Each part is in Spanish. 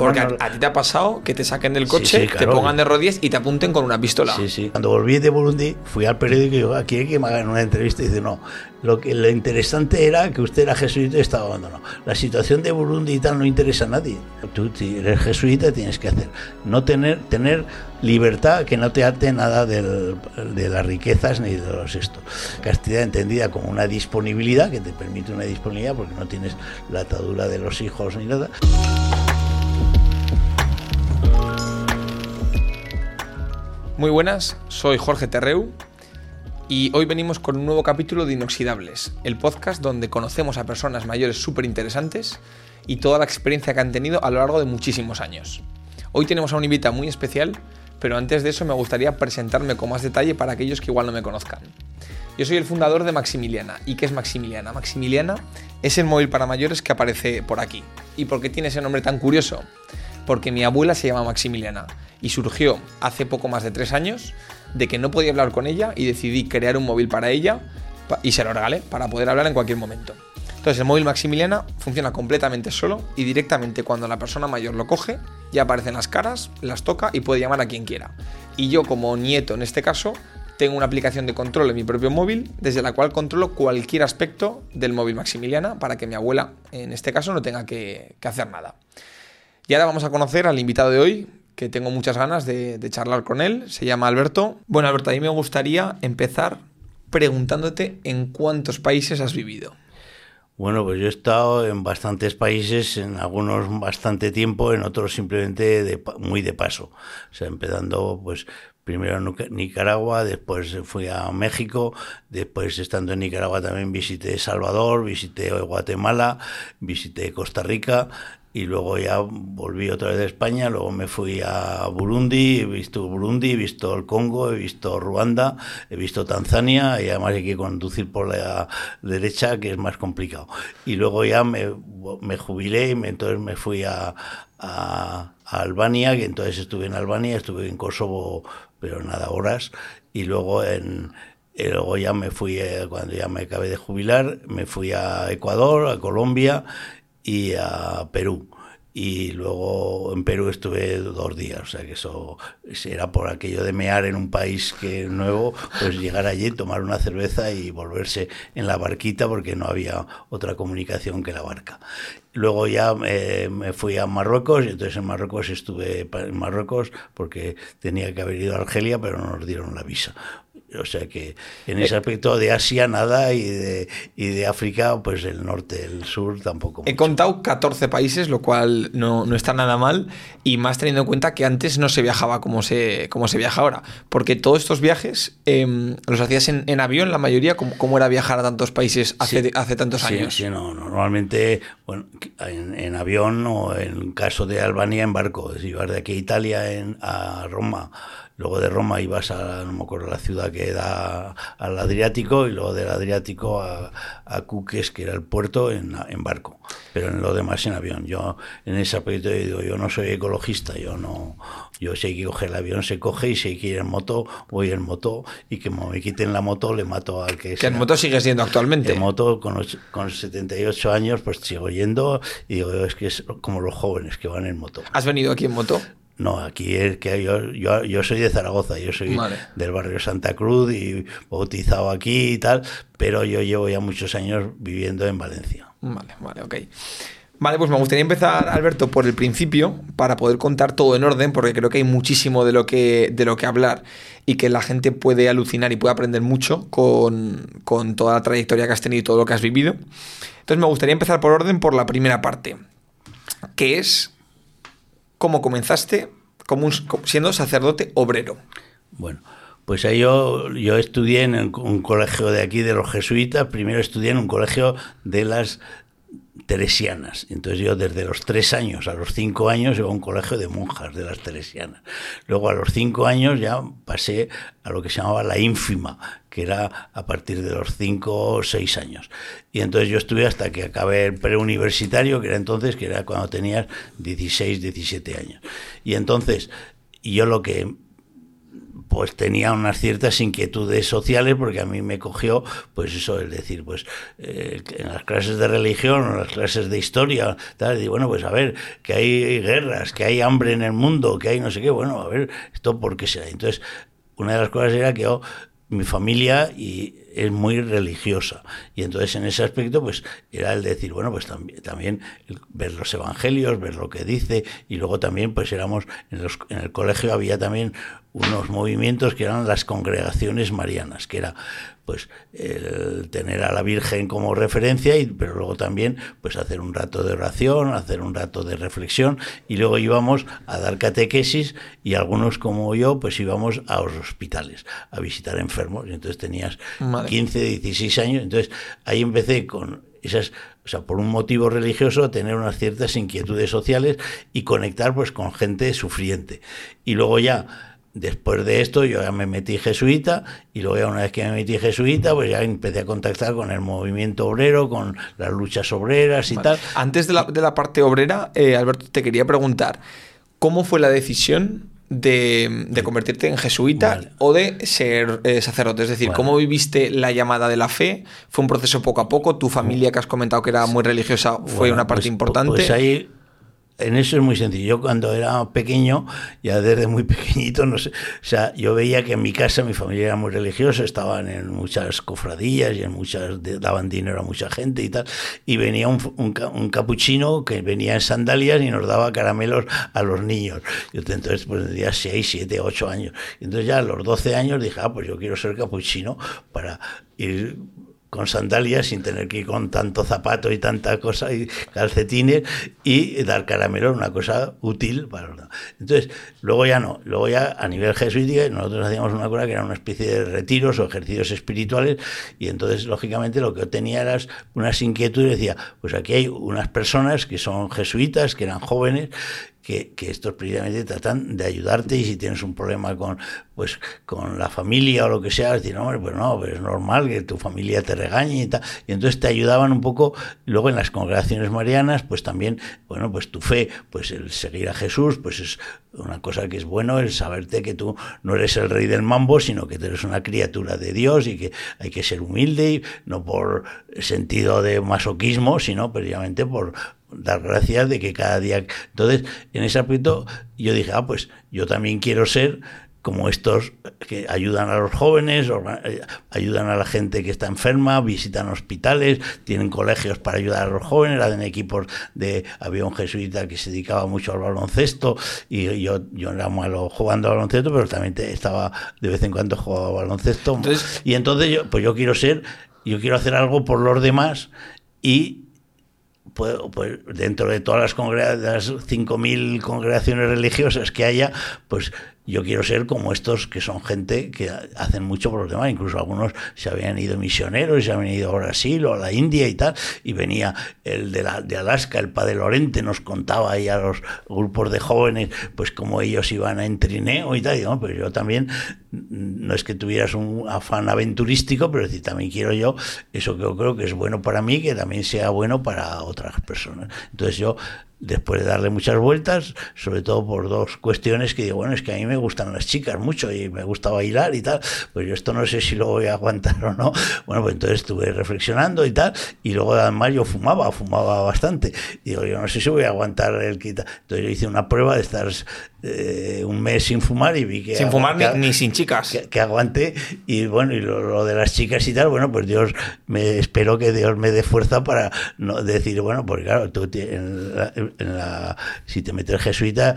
Porque a, a ti te ha pasado que te saquen del Sí, coche, sí, te claro. pongan de rodillas y te apunten con una pistola. Sí, sí. Cuando volví de Burundi, fui al periódico y digo, aquí hay que me hagan una entrevista. Y dice, no, lo, que, lo interesante era que usted era jesuita y estaba abandonado. La situación de Burundi y tal no interesa a nadie. Tú, si eres jesuita, tienes que hacer. No tener, tener libertad que no te ate nada del- de las riquezas ni de los estos. Castidad entendida como una disponibilidad, que te permite una disponibilidad porque no tienes la atadura de los hijos ni nada. Muy buenas, soy Jorge Terreu y hoy venimos con un nuevo capítulo de Inoxidables, el podcast donde conocemos a personas mayores súper interesantes y toda la experiencia que han tenido a lo largo de muchísimos años. Hoy tenemos a un invitado muy especial, pero antes de eso me gustaría presentarme con más detalle para aquellos que igual no me conozcan. Yo soy el fundador de Maximiliana. ¿Y qué es Maximiliana? Maximiliana es el móvil para mayores que aparece por aquí. ¿Y por qué tiene ese nombre tan curioso? Porque mi abuela se llama Maximiliana y surgió hace poco más de tres años de que no podía hablar con ella y decidí crear un móvil para ella y se lo regalé para poder hablar en cualquier momento. Entonces el móvil Maximiliana funciona completamente solo y directamente cuando la persona mayor lo coge ya aparecen las caras, las toca y puede llamar a quien quiera. Y yo como nieto en este caso tengo una aplicación de control en mi propio móvil desde la cual controlo cualquier aspecto del móvil Maximiliana para que mi abuela en este caso no tenga que, que hacer nada. Y ahora vamos a conocer al invitado de hoy, que tengo muchas ganas de, charlar con él. Se llama Alberto. Bueno, Alberto, a mí me gustaría empezar preguntándote en cuántos países has vivido. Bueno, pues yo he estado en bastantes países, en algunos bastante tiempo, en otros simplemente muy de paso. O sea, empezando pues primero en Nicaragua, después fui a México, después estando en Nicaragua también visité Salvador, visité Guatemala, visité Costa Rica y luego ya volví otra vez a España, luego me fui a Burundi, he visto Burundi, he visto el Congo, he visto Ruanda, he visto Tanzania y además hay que conducir por la derecha que es más complicado. Y luego ya me, me jubilé y me- entonces me fui a, Albania, que entonces estuve en Albania, estuve en Kosovo, pero nada, horas, y luego en... y luego ya me fui, eh, cuando ya me acabé de jubilar, me fui a Ecuador, a Colombia y a Perú. Y luego en Perú estuve dos días, o sea que eso era por aquello de mear en un país que nuevo, pues llegar allí, tomar una cerveza y volverse en la barquita porque no había otra comunicación que la barca. Luego ya eh, me fui a Marruecos y entonces en Marruecos estuve en Marruecos porque tenía que haber ido a Argelia, pero no nos dieron la visa. O sea que en ese aspecto de Asia nada y de, y de África, pues el norte, el sur tampoco. He mucho. contado 14 países, lo cual no, no está nada mal, y más teniendo en cuenta que antes no se viajaba como se, como se viaja ahora. Porque todos estos viajes em, los hacías en, en avión, la mayoría, ¿cómo, cómo era viajar a tantos países hace, Sí. hace tantos Sí, años? sí, no, normalmente bueno, en, en avión o en caso de Albania en barco. Si ibas de aquí a Italia en, a Roma, luego de Roma ibas a, no me acuerdo, la ciudad que da al Adriático y luego del Adriático a, a Cuques, que era el puerto, en, en barco. Pero en lo demás en avión. Yo en ese aspecto digo, yo no soy ecologista, yo no, yo si hay que coger el avión se coge y si hay que ir en moto, voy en moto y que me quiten la moto le mato al que Que en moto sigue siendo actualmente. En moto, con, los- con 78 años, pues sigo yendo y digo, es que es como los jóvenes que van en moto. ¿Has venido aquí en moto? No, aquí es que yo, yo, yo soy de Zaragoza, yo soy Vale. del barrio Santa Cruz y bautizado aquí y tal, pero yo llevo ya muchos años viviendo en Valencia. Vale, vale, ok. Vale, pues me gustaría empezar, Alberto, por el principio, para poder contar todo en orden, porque creo que hay muchísimo de lo que, de lo que hablar y que la gente puede alucinar y puede aprender mucho con, con toda la trayectoria que has tenido y todo lo que has vivido. Entonces me gustaría empezar por orden por la primera parte, que es cómo comenzaste como siendo sacerdote obrero. Bueno, pues ahí yo, yo estudié en un colegio de aquí de los jesuitas, primero estudié en un colegio de las teresianas. Entonces yo desde los tres años a los cinco años iba a un colegio de monjas de las teresianas. Luego a los cinco años ya pasé a lo que se llamaba la ínfima, que era a partir de los cinco o seis años. Y entonces yo estuve hasta que acabé el preuniversitario, que era entonces, que era cuando tenías 16, 17 años. Y entonces yo lo que pues tenía unas ciertas inquietudes sociales porque a mí me cogió, pues eso, es decir, pues eh, en las clases de religión o en las clases de historia, tal, y bueno, pues a ver, que hay guerras, que hay hambre en el mundo, que hay no sé qué, bueno, a ver, esto por qué será. Entonces, una de las cosas era que yo, mi familia y es muy religiosa. Y entonces en ese aspecto, pues era el decir, bueno, pues también, ver los evangelios, ver lo que dice, y luego también, pues éramos, en, los, en el colegio había también unos movimientos que eran las congregaciones marianas, que era pues el tener a la Virgen como referencia, y, pero luego también pues hacer un rato de oración, hacer un rato de reflexión, y luego íbamos a dar catequesis y algunos como yo pues íbamos a los hospitales a visitar enfermos, y entonces tenías 15, 16 años, entonces ahí empecé con esas, o sea, por un motivo religioso, tener unas ciertas inquietudes sociales y conectar pues con gente sufriente. Y luego ya Después de esto yo ya me metí jesuita y luego ya una vez que me metí jesuita pues ya empecé a contactar con el movimiento obrero, con las luchas obreras y tal. Antes de la, de la parte obrera, eh, Alberto, te quería preguntar, ¿cómo fue la decisión de, de convertirte en jesuita o de ser eh, sacerdote? Es decir, ¿cómo viviste la llamada de la fe? ¿Fue un proceso poco a poco? ¿Tu familia que has comentado que era muy religiosa fue una parte pues, importante? Pues ahí en eso es muy sencillo. Yo cuando era pequeño, ya desde muy pequeñito, no sé, o sea, yo veía que en mi casa mi familia era muy religiosa, estaban en muchas cofradías y en muchas daban dinero a mucha gente y tal, y venía un, un, capuchino que venía en sandalias y nos daba caramelos a los niños. Yo entonces pues tendría 6, 7, 8 años. Entonces ya a los 12 años dije, ah, pues yo quiero ser capuchino para ir con sandalias sin tener que ir con tanto zapato y tanta cosa y calcetines y dar caramelo una cosa útil para entonces luego ya no luego ya a nivel jesuítico nosotros hacíamos una cosa que era una especie de retiros o ejercicios espirituales y entonces lógicamente lo que yo tenía era unas inquietudes decía pues aquí hay unas personas que son jesuitas que eran jóvenes que, estos precisamente tratan de ayudarte y si tienes un problema con, pues, con la familia o lo que sea, decir, hombre, pues no, pues es normal que tu familia te regañe y tal. Y entonces te ayudaban un poco, luego en las congregaciones marianas, pues también, bueno, pues tu fe, pues el seguir a Jesús, pues es una cosa que es bueno, el saberte que tú no eres el rey del mambo, sino que eres una criatura de Dios y que hay que ser humilde, y no por sentido de masoquismo, sino precisamente por dar gracias de que cada día... Entonces, en ese aspecto yo dije, ah, pues yo también quiero ser como estos que ayudan a los jóvenes, eh, ayudan a la gente que está enferma, visitan hospitales, tienen colegios para ayudar a los jóvenes, hacen equipos de... Había un jesuita que se dedicaba mucho al baloncesto y yo, yo era malo jugando al baloncesto, pero también estaba de vez en cuando jugaba baloncesto. y entonces yo, pues yo quiero ser, yo quiero hacer algo por los demás y pues, pues, dentro de todas las, las 5.000 congregaciones religiosas que haya, pues yo quiero ser como estos que son gente que hacen mucho por los demás, incluso algunos se habían ido misioneros, se habían ido a Brasil o a la India y tal, y venía el de, la, de Alaska, el padre Lorente, nos contaba ahí a los grupos de jóvenes, pues cómo ellos iban a entrineo y tal, y pues yo también, no es que tuvieras un afán aventurístico, pero decir, también quiero yo eso que yo creo que es bueno para mí, que también sea bueno para otras personas. Entonces yo después de darle muchas vueltas, sobre todo por dos cuestiones que digo, bueno, es que a mí me gustan las chicas mucho y me gusta bailar y tal, pues yo esto no sé si lo voy a aguantar o no. Bueno, pues entonces estuve reflexionando y tal, y luego además yo fumaba, fumaba bastante. Digo, yo no sé si voy a aguantar el quita. Entonces yo hice una prueba de estar eh, un mes sin fumar y vi que... Sin fumar ni, sin chicas. Que, aguante. Y bueno, y lo, de las chicas y tal, bueno, pues Dios, me espero que Dios me dé fuerza para no decir, bueno, porque claro, tú en la, si te metes jesuita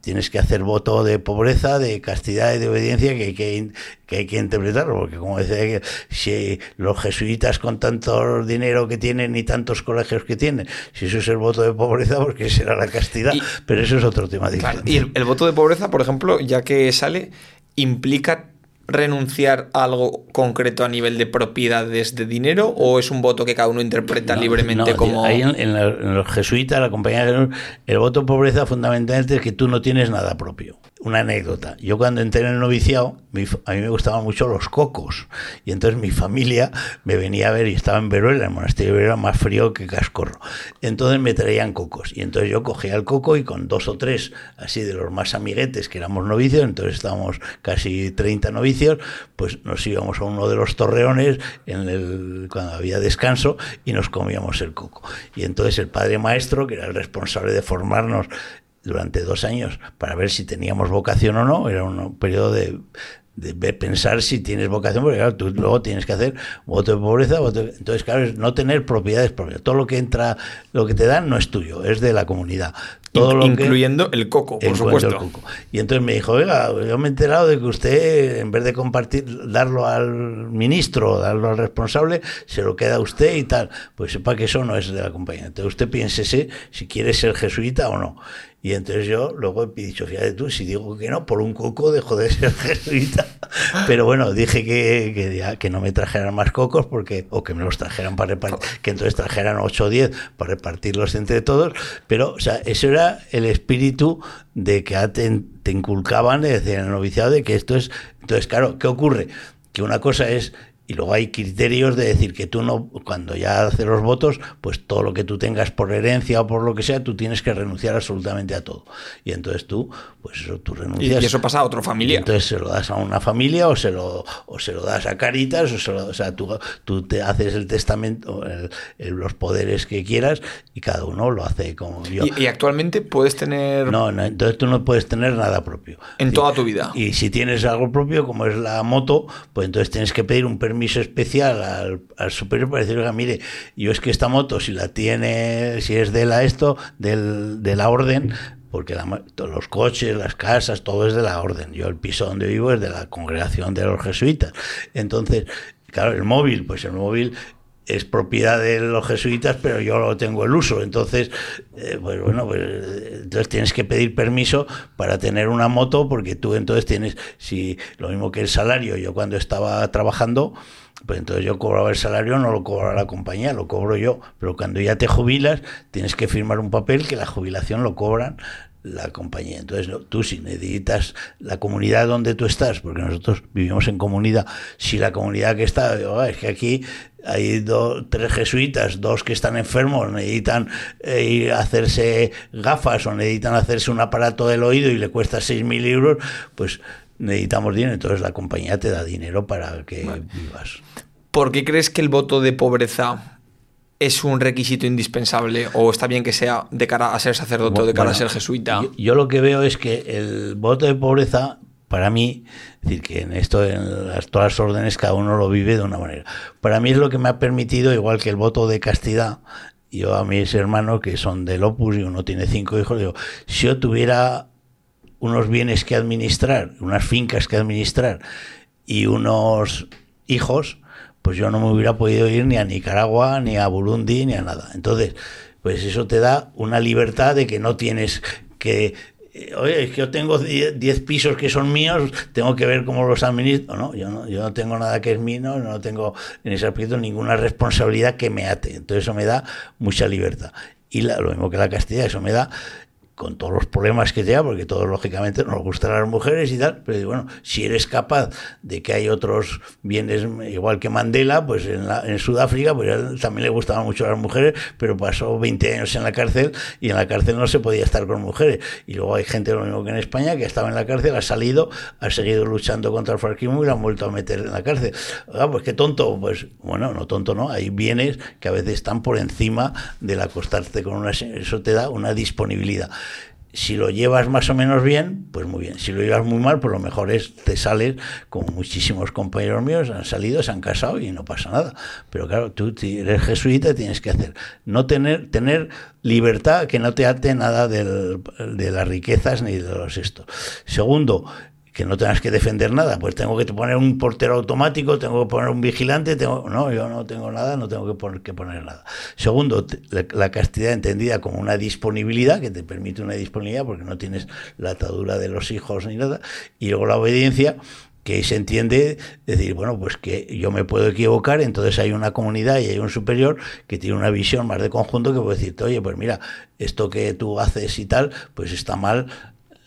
tienes que hacer voto de pobreza, de castidad y de obediencia que hay que, que, hay que interpretarlo, porque como decía, si los jesuitas con tanto dinero que tienen y tantos colegios que tienen, si eso es el voto de pobreza, porque será la castidad, pero eso es otro tema diferente. y el, voto de pobreza, por ejemplo, ya que sale, implica renunciar a algo concreto a nivel de propiedades de dinero o es un voto que cada uno interpreta libremente como... Ahí en, los jesuitas, la compañía de el voto pobreza fundamentalmente es que tú no tienes nada propio una anécdota. Yo cuando entré en el noviciado, a mí me gustaban mucho los cocos. Y entonces mi familia me venía a ver y estaba en Veruela, el monasterio de Veruela más frío que Cascorro. Entonces me traían cocos. Y entonces yo cogía el coco y con dos o tres, así de los más amiguetes que éramos novicios, entonces estábamos casi 30 novicios, pues nos íbamos a uno de los torreones en el, cuando había descanso y nos comíamos el coco. Y entonces el padre maestro, que era el responsable de formarnos durante dos años para ver si teníamos vocación o no. Era un periodo de, de pensar si tienes vocación, porque claro, tú luego tienes que hacer voto de pobreza, entonces claro, es no tener propiedades propias. Todo lo que entra, lo que te dan no es tuyo, es de la comunidad. Todo lo incluyendo el coco, por supuesto. Y entonces me dijo, oiga, yo me he enterado de que usted, en vez de compartir, darlo al ministro, darlo al responsable, se lo queda a usted y tal. Pues sepa que eso no es de la compañía. Entonces usted piénsese si quiere ser jesuita o no. Y entonces yo luego he dicho, fíjate tú, si digo que no, por un coco dejo de ser jesuita. Pero bueno, dije que, que, no me trajeran más cocos, porque o que me los trajeran para repartir, que entonces trajeran 8 o 10 para repartirlos entre todos. Pero, o sea, eso era el espíritu de que te, te inculcaban, en el noviciado, de que esto es... Entonces, claro, ¿qué ocurre? Que una cosa es y luego hay criterios de decir que tú no, cuando ya haces los votos, pues todo lo que tú tengas por herencia o por lo que sea, tú tienes que renunciar absolutamente a todo. Y entonces tú, pues eso, tú renuncias. Y eso pasa a otra familia. entonces se lo das a una familia o se lo, o se lo das a Caritas, o, se lo, o sea, tú, tú te haces el testamento, los poderes que quieras y cada uno lo hace como yo. ¿Y, actualmente puedes tener...? No, no, entonces tú no puedes tener nada propio. En toda tu vida. Y si tienes algo propio, como es la moto, pues entonces tienes que pedir un permiso especial al, al superior para decir, oiga, mire, yo es que esta moto, si la tiene, si es de la esto, del, de la orden, porque los coches, las casas, todo es de la orden. Yo el piso donde vivo es de la congregación de los jesuitas. Entonces, claro, el móvil, pues el móvil es propiedad de los jesuitas, pero yo lo tengo el uso. Entonces, eh, pues bueno, pues entonces tienes que pedir permiso para tener una moto, porque tú entonces tienes, si lo mismo que el salario, yo cuando estaba trabajando, pues entonces yo cobraba el salario, no lo cobra la compañía, lo cobro yo. Pero cuando ya te jubilas, tienes que firmar un papel que la jubilación lo cobran la compañía. Entonces, tú si necesitas la comunidad donde tú estás, porque nosotros vivimos en comunidad, si la comunidad que está, es que aquí hay dos, tres jesuitas, dos que están enfermos, necesitan eh, ir a hacerse gafas o necesitan hacerse un aparato del oído y le cuesta 6.000 euros, pues necesitamos dinero. Entonces la compañía te da dinero para que vivas. ¿Por qué crees que el voto de pobreza es un requisito indispensable o está bien que sea de cara a ser sacerdote o de cara a ser jesuita? Yo, lo que veo es que el voto de pobreza, para mí, es decir, que en esto, en las, todas las órdenes, cada uno lo vive de una manera. Para mí es lo que me ha permitido, igual que el voto de castidad, yo a mis hermanos que son del Opus y uno tiene cinco hijos, digo, si yo tuviera unos bienes que administrar, unas fincas que administrar y unos hijos, pues yo no me hubiera podido ir ni a Nicaragua, ni a Burundi, ni a nada. Entonces, pues eso te da una libertad de que no tienes que eh, oye, es que yo tengo 10 pisos que son míos, tengo que ver cómo los administro. No, yo no, yo no tengo nada que es mío, no tengo en ese aspecto ninguna responsabilidad que me ate. Entonces eso me da mucha libertad. Y lo mismo que la Castilla, eso me da con todos los problemas que te da, porque todos lógicamente nos gustan las mujeres y tal, pero bueno, si eres capaz de que hay otros bienes, igual que Mandela, pues en, en Sudáfrica, pues también le gustaban mucho las mujeres, pero pasó 20 años en la cárcel y en la cárcel no se podía estar con mujeres. Y luego hay gente, lo mismo que en España, que estaba en la cárcel, ha salido, ha seguido luchando contra el franquismo y la han vuelto a meter en la cárcel. Ah, pues qué tonto, pues bueno, no tonto, no, hay bienes que a veces están por encima del acostarte con una... Eso te da una disponibilidad si lo llevas más o menos bien, pues muy bien. Si lo llevas muy mal, pues lo mejor es te sales, como muchísimos compañeros míos han salido, se han casado y no pasa nada. Pero claro, tú eres jesuita, tienes que hacer, no tener, tener libertad que no te ate nada de las riquezas ni de los estos. Segundo, que no tengas que defender nada, pues tengo que poner un portero automático, tengo que poner un vigilante, tengo no, yo no tengo nada, no tengo que poner, que poner nada. Segundo, la, castidad entendida como una disponibilidad, que te permite una disponibilidad porque no tienes la atadura de los hijos ni nada, y luego la obediencia, que se entiende decir, bueno, pues que yo me puedo equivocar, entonces hay una comunidad y hay un superior que tiene una visión más de conjunto que puede decirte, oye, pues mira, esto que tú haces y tal, pues está mal,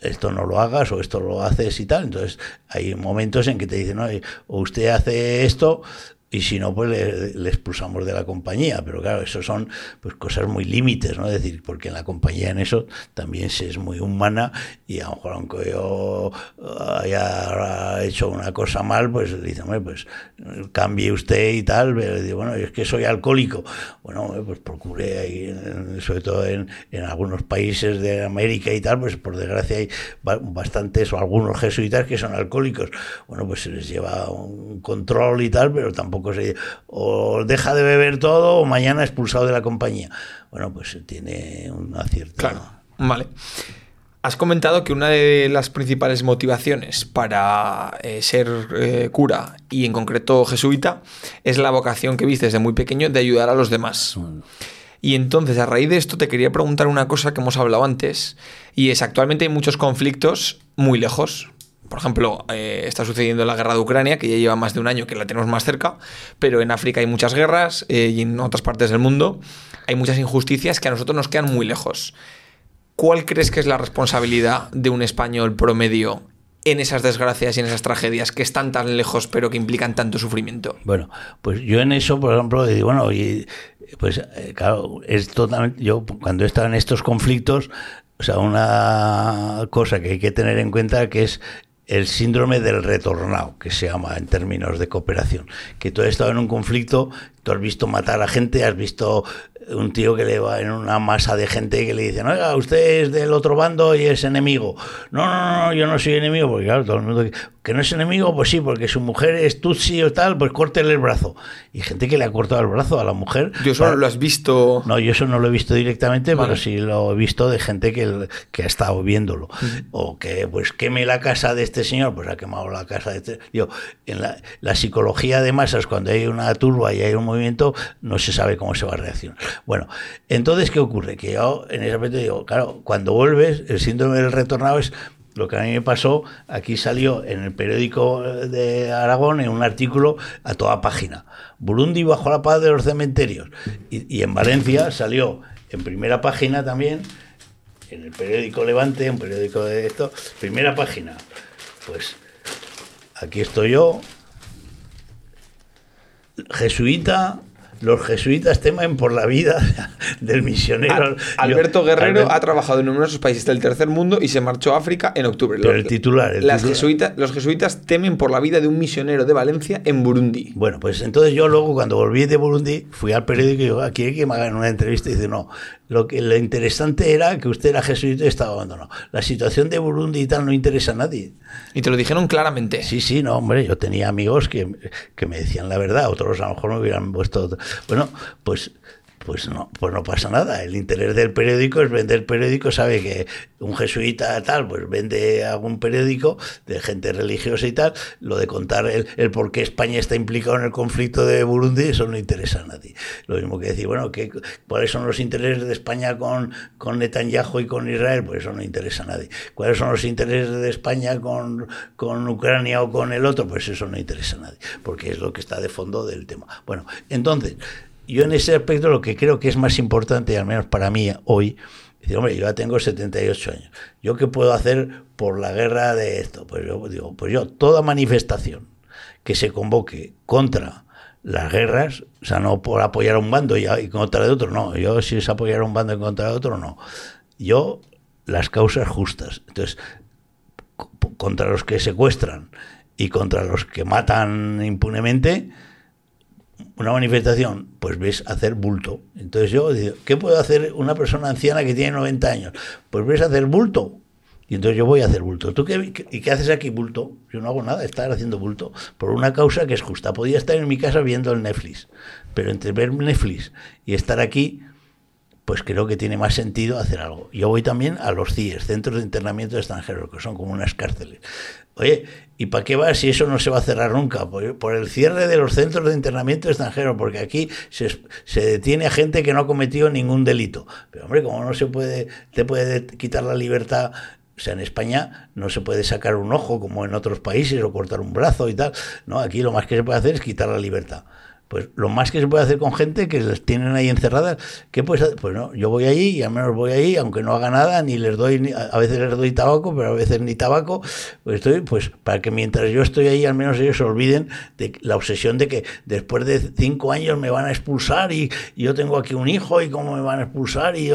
esto no lo hagas o esto lo haces y tal. Entonces hay momentos en que te dicen, oye, o usted hace esto y si no, pues le, expulsamos de la compañía. Pero claro, eso son pues cosas muy límites, ¿no? Es decir, porque en la compañía en eso también se es muy humana y a lo mejor aunque yo haya hecho una cosa mal, pues le dicen, pues cambie usted y tal, pero digo, bueno, es que soy alcohólico. Bueno, pues procure ahí, sobre todo en, en algunos países de América y tal, pues por desgracia hay bastantes o algunos jesuitas que son alcohólicos. Bueno, pues se les lleva un control y tal, pero tampoco o deja de beber todo o mañana expulsado de la compañía. Bueno, pues tiene una cierta... Claro, vale. Has comentado que una de las principales motivaciones para eh, ser eh, cura y en concreto jesuita es la vocación que viste desde muy pequeño de ayudar a los demás. Y entonces, a raíz de esto, te quería preguntar una cosa que hemos hablado antes, y es actualmente hay muchos conflictos muy lejos, por ejemplo, eh, está sucediendo la guerra de Ucrania, que ya lleva más de un año que la tenemos más cerca, pero en África hay muchas guerras eh, y en otras partes del mundo hay muchas injusticias que a nosotros nos quedan muy lejos. ¿Cuál crees que es la responsabilidad de un español promedio en esas desgracias y en esas tragedias que están tan lejos pero que implican tanto sufrimiento? Bueno, pues yo en eso, por ejemplo, digo, bueno, pues eh, claro, es totalmente, yo cuando he estado en estos conflictos, o sea, una cosa que hay que tener en cuenta que es el síndrome del retornado, que se llama en términos de cooperación, que tú has estado en un conflicto, tú has visto matar a gente, has visto un tío que le va en una masa de gente que le dice, oiga, usted es del otro bando y es enemigo. No, no, no, yo no soy enemigo, porque claro, todo el mundo que no es enemigo, pues sí, porque su mujer es tutsi o tal, pues córtele el brazo. Y gente que le ha cortado el brazo a la mujer. ¿Yo eso lo has visto? No, yo eso no lo he visto directamente, pero sí lo he visto de gente que, que ha estado viéndolo. O que, pues, queme la casa de este señor, pues ha quemado la casa de este. Yo, en la, la psicología de masas, cuando hay una turba y hay un movimiento, no se sabe cómo se va a reaccionar. Bueno, entonces, ¿qué ocurre? Que yo en ese aspecto digo, claro, cuando vuelves, el síndrome del retornado es lo que a mí me pasó, aquí salió en el periódico de Aragón en un artículo a toda página. Burundi bajo la paz de los cementerios. Y, en Valencia salió en primera página también, en el periódico Levante, un periódico de esto, primera página. Pues aquí estoy yo, jesuita los jesuitas temen por la vida del misionero. Alberto Guerrero ha trabajado en numerosos países del tercer mundo y se marchó a África en octubre. Pero el titular. las los jesuitas temen por la vida de un misionero de Valencia en Burundi. Bueno, pues entonces yo luego cuando volví de Burundi fui al periódico y digo, aquí hay que me hagan una entrevista y dice, no, lo que lo interesante era que usted era jesuita y estaba abandonado. La situación de Burundi y tal no interesa a nadie. Y te lo dijeron claramente. Sí, sí, no, hombre, yo tenía amigos que, que me decían la verdad, otros a lo mejor me hubieran puesto... Bueno, pues pues no, pues no pasa nada. El interés del periódico es vender periódico. Sabe que un jesuita tal, pues vende algún periódico de gente religiosa y tal. Lo de contar el, el por qué España está implicado en el conflicto de Burundi, eso no interesa a nadie. Lo mismo que decir, bueno, ¿qué, ¿cuáles son los intereses de España con, con Netanyahu y con Israel? Pues eso no interesa a nadie. ¿Cuáles son los intereses de España con, con Ucrania o con el otro? Pues eso no interesa a nadie, porque es lo que está de fondo del tema. Bueno, entonces, yo en ese aspecto lo que creo que es más importante, al menos para mí hoy, es hombre, yo ya tengo 78 años. ¿Yo qué puedo hacer por la guerra de esto? Pues yo digo, pues yo, toda manifestación que se convoque contra las guerras, o sea, no por apoyar a un bando y, contra de otro, no. Yo si es apoyar a un bando y contra de otro, no. Yo, las causas justas. Entonces, contra los que secuestran y contra los que matan impunemente, una manifestación, pues ves hacer bulto. Entonces yo digo, ¿qué puede hacer una persona anciana que tiene 90 años? Pues ves hacer bulto. Y entonces yo voy a hacer bulto. ¿Tú qué, y qué haces aquí bulto? Yo no hago nada, estar haciendo bulto por una causa que es justa. Podía estar en mi casa viendo el Netflix, pero entre ver Netflix y estar aquí, pues creo que tiene más sentido hacer algo. Yo voy también a los CIES, Centros de Internamiento de Extranjeros, que son como unas cárceles. Oye, ¿y para qué va si eso no se va a cerrar nunca? Por, el cierre de los centros de internamiento extranjero, porque aquí se, se, detiene a gente que no ha cometido ningún delito. Pero hombre, ¿cómo no se puede, te puede quitar la libertad O sea, en España no se puede sacar un ojo como en otros países o cortar un brazo y tal. No, aquí lo más que se puede hacer es quitar la libertad. Pues lo más que se puede hacer con gente que les tienen ahí encerradas, ¿qué puedes hacer? Pues no, yo voy allí y al menos voy ahí, aunque no haga nada, ni les doy, a veces les doy tabaco, pero a veces ni tabaco, pues estoy, pues para que mientras yo estoy ahí, al menos ellos se olviden de la obsesión de que después de cinco años me van a expulsar y, yo tengo aquí un hijo y cómo me van a expulsar y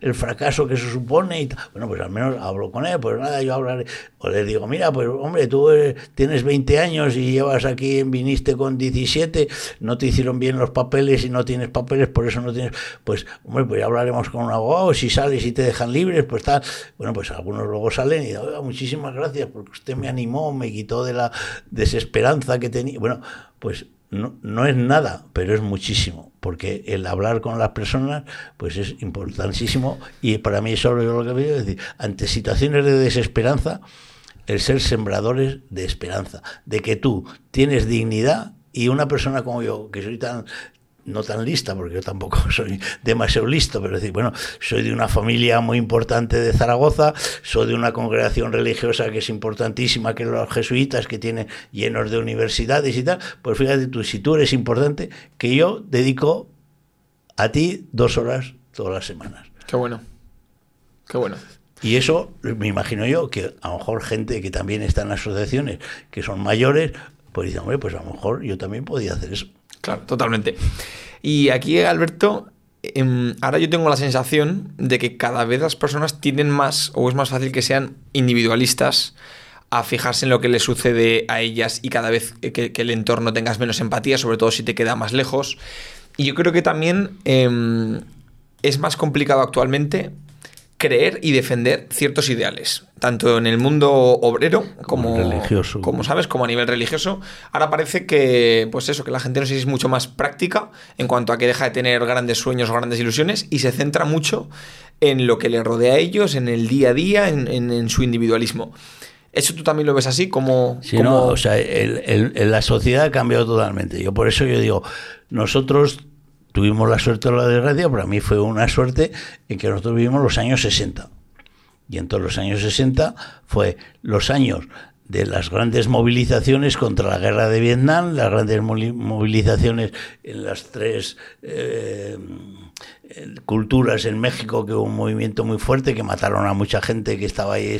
el fracaso que se supone y. Bueno, pues al menos hablo con él, pues nada, yo hablaré, o les digo, mira, pues hombre, tú tienes 20 años y llevas aquí, viniste con 17, no no te hicieron bien los papeles y no tienes papeles, por eso no tienes, pues, hombre, pues ya hablaremos con un abogado, si sales y te dejan libres, pues tal. Bueno, pues algunos luego salen y dicen, muchísimas gracias porque usted me animó, me quitó de la desesperanza que tenía. Bueno, pues no, no, es nada, pero es muchísimo, porque el hablar con las personas pues es importantísimo y para mí eso es lo que veo decir, ante situaciones de desesperanza, el ser sembradores de esperanza, de que tú tienes dignidad y una persona como yo, que soy tan no tan lista, porque yo tampoco soy demasiado listo, pero decir, bueno, soy de una familia muy importante de Zaragoza, soy de una congregación religiosa que es importantísima, que los jesuitas, que tienen llenos de universidades y tal, pues fíjate tú, si tú eres importante, que yo dedico a ti dos horas todas las semanas. Qué bueno, qué bueno. Y eso me imagino yo que a lo mejor gente que también está en asociaciones, que son mayores, pues dice, hombre, pues a lo mejor yo también podía hacer eso. Claro, totalmente. Y aquí, Alberto, em, ahora yo tengo la sensación de que cada vez las personas tienen más, o es más fácil que sean individualistas, a fijarse en lo que le sucede a ellas y cada vez que, el entorno tengas menos empatía, sobre todo si te queda más lejos. Y yo creo que también em, es más complicado actualmente creer y defender ciertos ideales, tanto en el mundo obrero como, religioso. como sabes, como a nivel religioso. Ahora parece que, pues eso, que la gente no sé si es mucho más práctica en cuanto a que deja de tener grandes sueños o grandes ilusiones y se centra mucho en lo que le rodea a ellos, en el día a día, en, su individualismo. ¿Eso tú también lo ves así? Como, sí, no, o sea, la sociedad ha cambiado totalmente. Yo por eso yo digo, nosotros tuvimos la suerte o la desgracia, para mí fue una suerte en que nosotros vivimos los años 60. Y en todos los años 60 fue los años de las grandes movilizaciones contra la guerra de Vietnam, las grandes movilizaciones en las tres eh, culturas en México, que hubo un movimiento muy fuerte, que mataron a mucha gente que estaba ahí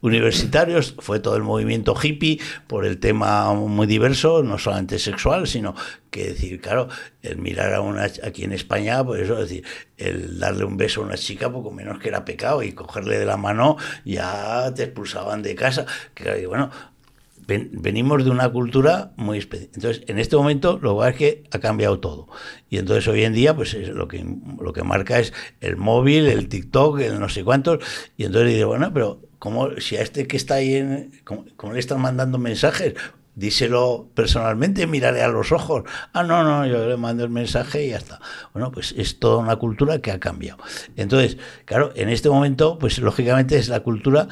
universitarios, fue todo el movimiento hippie por el tema muy diverso, no solamente sexual, sino que decir, claro, el mirar a una aquí en España, pues eso, decir, el darle un beso a una chica poco menos que era pecado y cogerle de la mano ya te expulsaban de casa. Que bueno, venimos de una cultura muy especial. Entonces, en este momento lo que es que ha cambiado todo. Y entonces hoy en día, pues lo que lo que marca es el móvil, el TikTok, el no sé cuántos. Y entonces dice, bueno, pero ¿cómo, si a este que está ahí, en, ¿cómo, le están mandando mensajes? díselo personalmente, mírale a los ojos. Ah, no, no, yo le mando el mensaje y ya está. Bueno, pues es toda una cultura que ha cambiado. Entonces, claro, en este momento, pues lógicamente es la cultura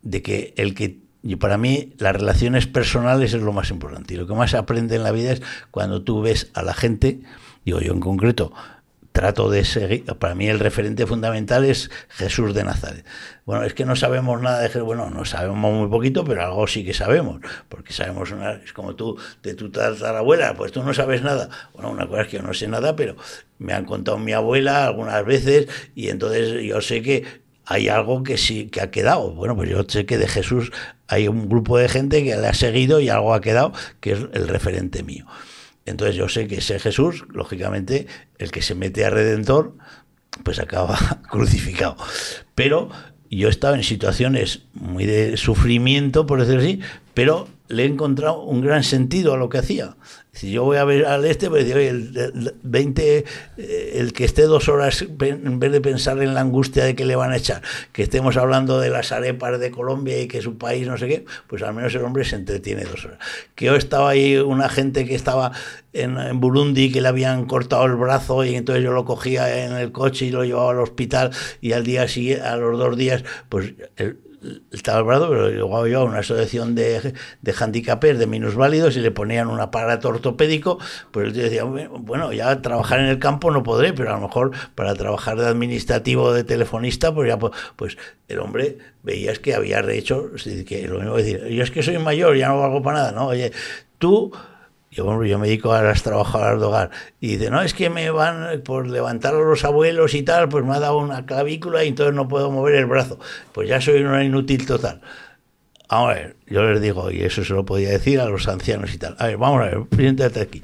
de que el que y para mí las relaciones personales es lo más importante. Y lo que más aprende en la vida es cuando tú ves a la gente, digo yo en concreto, trato de seguir, para mí el referente fundamental es Jesús de Nazaret. Bueno, es que no sabemos nada de Jesús, bueno, no sabemos muy poquito, pero algo sí que sabemos, porque sabemos una, es como tú, de tu tatarabuela, pues tú no sabes nada. Bueno, una cosa es que yo no sé nada, pero me han contado mi abuela algunas veces y entonces yo sé que hay algo que sí que ha quedado. Bueno, pues yo sé que de Jesús hay un grupo de gente que le ha seguido y algo ha quedado que es el referente mío. Entonces yo sé que ese Jesús, lógicamente, el que se mete a Redentor, pues acaba crucificado. Pero yo he estado en situaciones muy de sufrimiento, por decirlo así, pero le he encontrado un gran sentido a lo que hacía. Si yo voy a ver al este, pues digo, el, 20, eh, el que esté dos horas en vez de pensar en la angustia de que le van a echar, que estemos hablando de las arepas de Colombia y que su país no sé qué, pues al menos el hombre se entretiene dos horas. Que yo estaba ahí una gente que estaba en, Burundi que le habían cortado el brazo y entonces yo lo cogía en el coche y lo llevaba al hospital y al día siguiente, a los dos días, pues el, estaba el pero luego yo a una asociación de, de handicapers, de minusválidos, y le ponían un aparato ortopédico, pues él decía, bueno, ya trabajar en el campo no podré, pero a lo mejor para trabajar de administrativo, de telefonista, pues ya, pues, pues el hombre veías que había rehecho, que lo mismo decir, yo es que soy mayor, ya no valgo para nada, ¿no? Oye, tú yo, yo me dedico a las trabajadoras de hogar. Y dice, no, es que me van por levantar a los abuelos y tal, pues me ha dado una clavícula y entonces no puedo mover el brazo. Pues ya soy una inútil total. A ver, yo les digo, y eso se lo podía decir a los ancianos y tal. A ver, vamos a ver, siéntate aquí.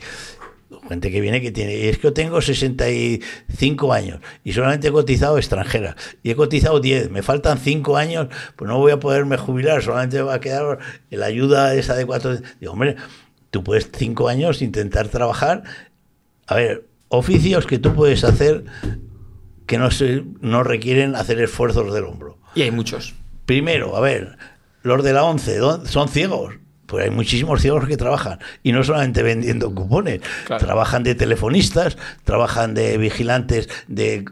Gente que viene que tiene, y es que yo tengo 65 años y solamente he cotizado extranjera y he cotizado 10, me faltan 5 años, pues no voy a poderme jubilar, solamente va a quedar la ayuda esa de 4. Digo, hombre, Tú puedes cinco años intentar trabajar. A ver, oficios que tú puedes hacer que no, se, no requieren hacer esfuerzos del hombro. Y hay muchos. Primero, a ver, los de la ONCE son ciegos. Pues hay muchísimos ciegos que trabajan. Y no solamente vendiendo cupones, trabajan de telefonistas, trabajan de vigilantes de,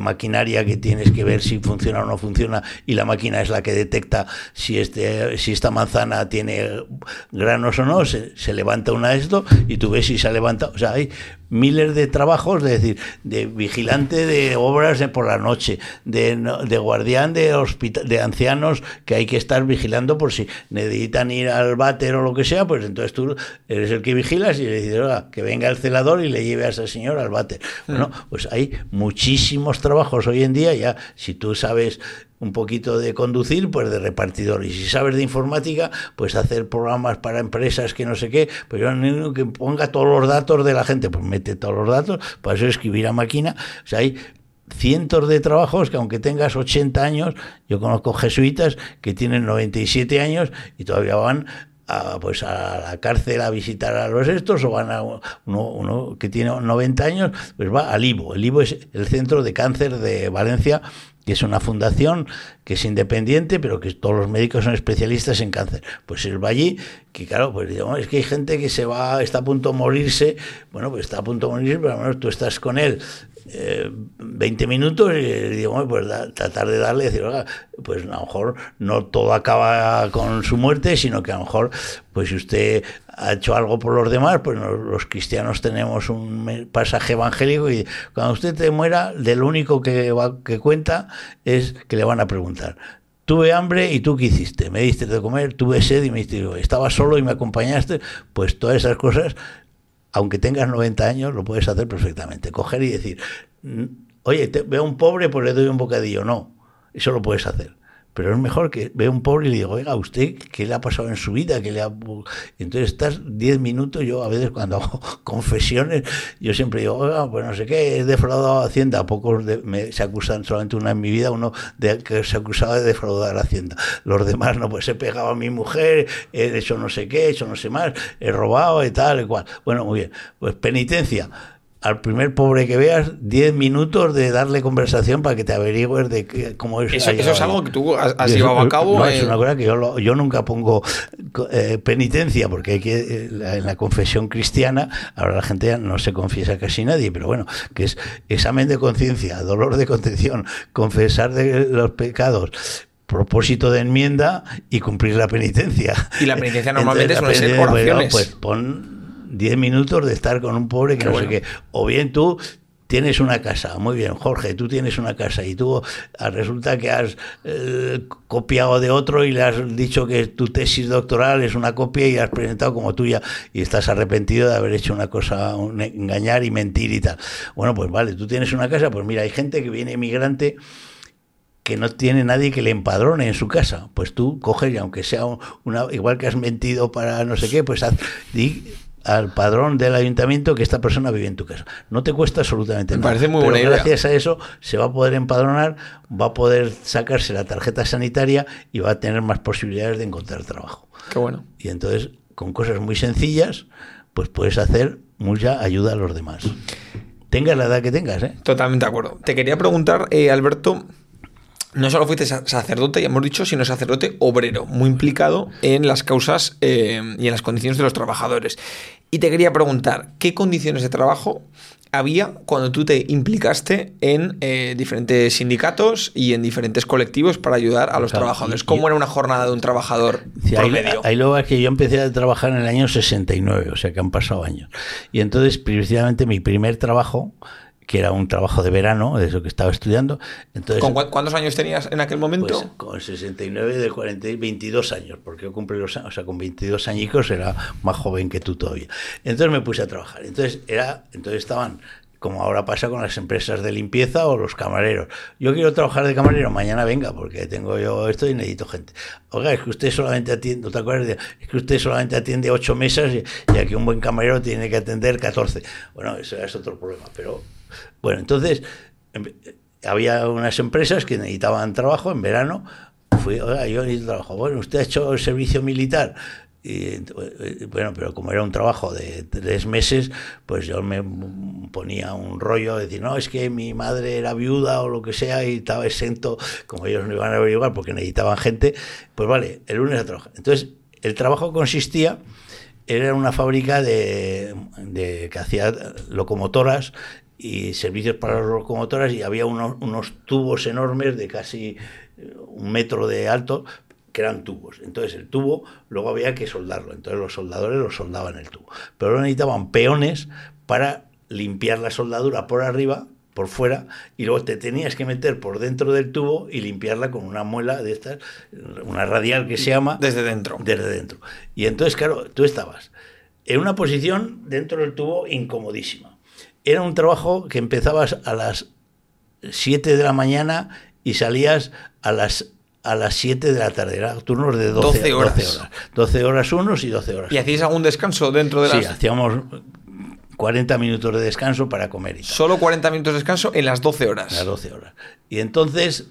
maquinaria que tienes que ver si funciona o no funciona. Y la máquina es la que detecta si, este, si esta manzana tiene granos o no, se, se levanta una de esto y tú ves si se ha levantado. O sea, hay miles de trabajos, es decir, de vigilante de obras de por la noche, de, de guardián de, hospital, de ancianos que hay que estar vigilando por si necesitan ir al váter o lo que sea, pues entonces tú eres el que vigilas y le dices, que venga el celador y le lleve a ese señor al váter. Bueno, pues hay muchísimos trabajos hoy en día, ya si tú sabes un poquito de conducir, pues de repartidor. Y si sabes de informática, pues hacer programas para empresas que no sé qué, pues yo que ponga todos los datos de la gente, pues mete todos los datos, para eso escribir a máquina. O sea, hay cientos de trabajos que aunque tengas 80 años, yo conozco jesuitas que tienen 97 años y todavía van a, pues a la cárcel a visitar a los estos o van a uno, uno, que tiene 90 años, pues va al IVO. El IVO es el Centro de Cáncer de Valencia que es una fundación que es independiente, pero que todos los médicos son especialistas en cáncer. Pues él va allí, que claro, pues digamos, es que hay gente que se va, está a punto de morirse, bueno, pues está a punto de morirse, pero menos tú estás con él 20 eh, minutos y pues tratar de darle, decir, pues a lo mejor no todo acaba con su muerte, sino que a lo mejor, pues si usted ha hecho algo por los demás, pues los cristianos tenemos un pasaje evangélico y cuando usted te muera, de lo único que, que cuenta es que le van a preguntar, tuve hambre y tú qué hiciste, me diste de comer, tuve sed y me diste, estaba solo y me acompañaste, pues todas esas cosas aunque tengas 90 años, lo puedes hacer perfectamente. Coger y decir, mm, oye, te, veo un pobre, pues le doy un bocadillo. No, eso lo puedes hacer. Pero es mejor que vea un pobre y le digo, oiga, ¿usted qué le ha pasado en su vida? ¿Qué le ha... Entonces estás 10 minutos, yo a veces cuando hago confesiones, yo siempre digo, oiga, pues no sé qué, he defraudado a Hacienda. Pocos me, se acusan, solamente una en mi vida, uno de, que se acusaba de defraudar a Hacienda. Los demás, no, pues he pegado a mi mujer, he hecho no sé qué, he hecho no sé más, he robado y tal y cual. Bueno, muy bien. Pues penitencia al primer pobre que veas 10 minutos de darle conversación para que te averigües de cómo es. Eso, eso es algo que tú has, llevado a cabo. No, es una cosa que yo, yo nunca pongo eh, penitencia, porque hay que, eh, en la confesión cristiana, ahora la gente ya no se confiesa casi nadie, pero bueno, que es examen de conciencia, dolor de contención, confesar de los pecados, propósito de enmienda y cumplir la penitencia. Y la penitencia normalmente es ser oraciones. Pues pon 10 minutos de estar con un pobre que no sé qué. O bien tú tienes una casa, muy bien, Jorge, tú tienes una casa y tú ah, resulta que has eh, copiado de otro y le has dicho que tu tesis doctoral es una copia y has presentado como tuya y estás arrepentido de haber hecho una cosa, engañar y mentir y tal. Bueno, pues vale, tú tienes una casa, pues mira, hay gente que viene emigrante que no tiene nadie que le empadrone en su casa. Pues tú coges y aunque sea una, igual que has mentido para no sé qué, pues haz, al padrón del ayuntamiento que esta persona vive en tu casa. No te cuesta absolutamente nada. parece muy buena idea. Gracias a eso se va a poder empadronar, va a poder sacarse la tarjeta sanitaria y va a tener más posibilidades de encontrar trabajo. Qué bueno. Y entonces, con cosas muy sencillas, pues puedes hacer mucha ayuda a los demás. Tengas la edad que tengas, ¿eh? Totalmente de acuerdo. Te quería preguntar, eh, Alberto, no solo fuiste sacerdote, ya hemos dicho, sino sacerdote obrero, muy implicado en las causas eh, y en las condiciones de los trabajadores. Y te quería preguntar, ¿qué condiciones de trabajo había cuando tú te implicaste en eh, diferentes sindicatos y en diferentes colectivos para ayudar a los trabajadores? ¿Cómo era una jornada de un trabajador Sí, ahí, promedio? ahí luego es que yo empecé a trabajar en el año 69, o sea que han pasado años. Y entonces, precisamente, mi primer trabajo, que era un trabajo de verano, de eso que estaba estudiando, entonces... ¿Con cu- cuántos años tenías en aquel momento? Pues con 69 de 40, y 22 años, porque yo cumplí los años, o sea, con 22 añicos era más joven que tú todavía. Entonces me puse a trabajar. Entonces era, entonces estaban como ahora pasa con las empresas de limpieza o los camareros. Yo quiero trabajar de camarero, mañana venga, porque tengo yo esto y necesito gente. Oiga, es que usted solamente atiende, ¿no te acuerdas? Es que usted solamente atiende ocho mesas y, y aquí un buen camarero tiene que atender 14. Bueno, eso es otro problema, pero bueno, entonces em- había unas empresas que necesitaban trabajo en verano. Fui, oiga, yo necesito trabajo. Bueno, usted ha hecho servicio militar. Y ent- bueno, pero como era un trabajo de tres meses, pues yo me ponía un rollo de decir, no, es que mi madre era viuda o lo que sea y estaba exento, como ellos no iban a averiguar porque necesitaban gente, pues vale, el lunes a trabajar. Entonces, el trabajo consistía, era una fábrica de, de- que hacía locomotoras y servicios para las locomotoras y había unos, unos tubos enormes de casi eh, un metro de alto que eran tubos. Entonces el tubo luego había que soldarlo. Entonces los soldadores lo soldaban el tubo. Pero luego necesitaban peones para limpiar la soldadura por arriba, por fuera, y luego te tenías que meter por dentro del tubo y limpiarla con una muela de estas, una radial que se llama Desde dentro. desde dentro. Y entonces, claro, tú estabas en una posición dentro del tubo incomodísima. Era un trabajo que empezabas a las 7 de la mañana y salías a las a las 7 de la tarde, eran turnos de 12, 12 horas. 12 horas. 12 horas unos y 12 horas. ¿Y hacíais algún descanso dentro de Sí, las... hacíamos 40 minutos de descanso para comer y tal. Solo 40 minutos de descanso en las 12 horas. Las 12 horas. Y entonces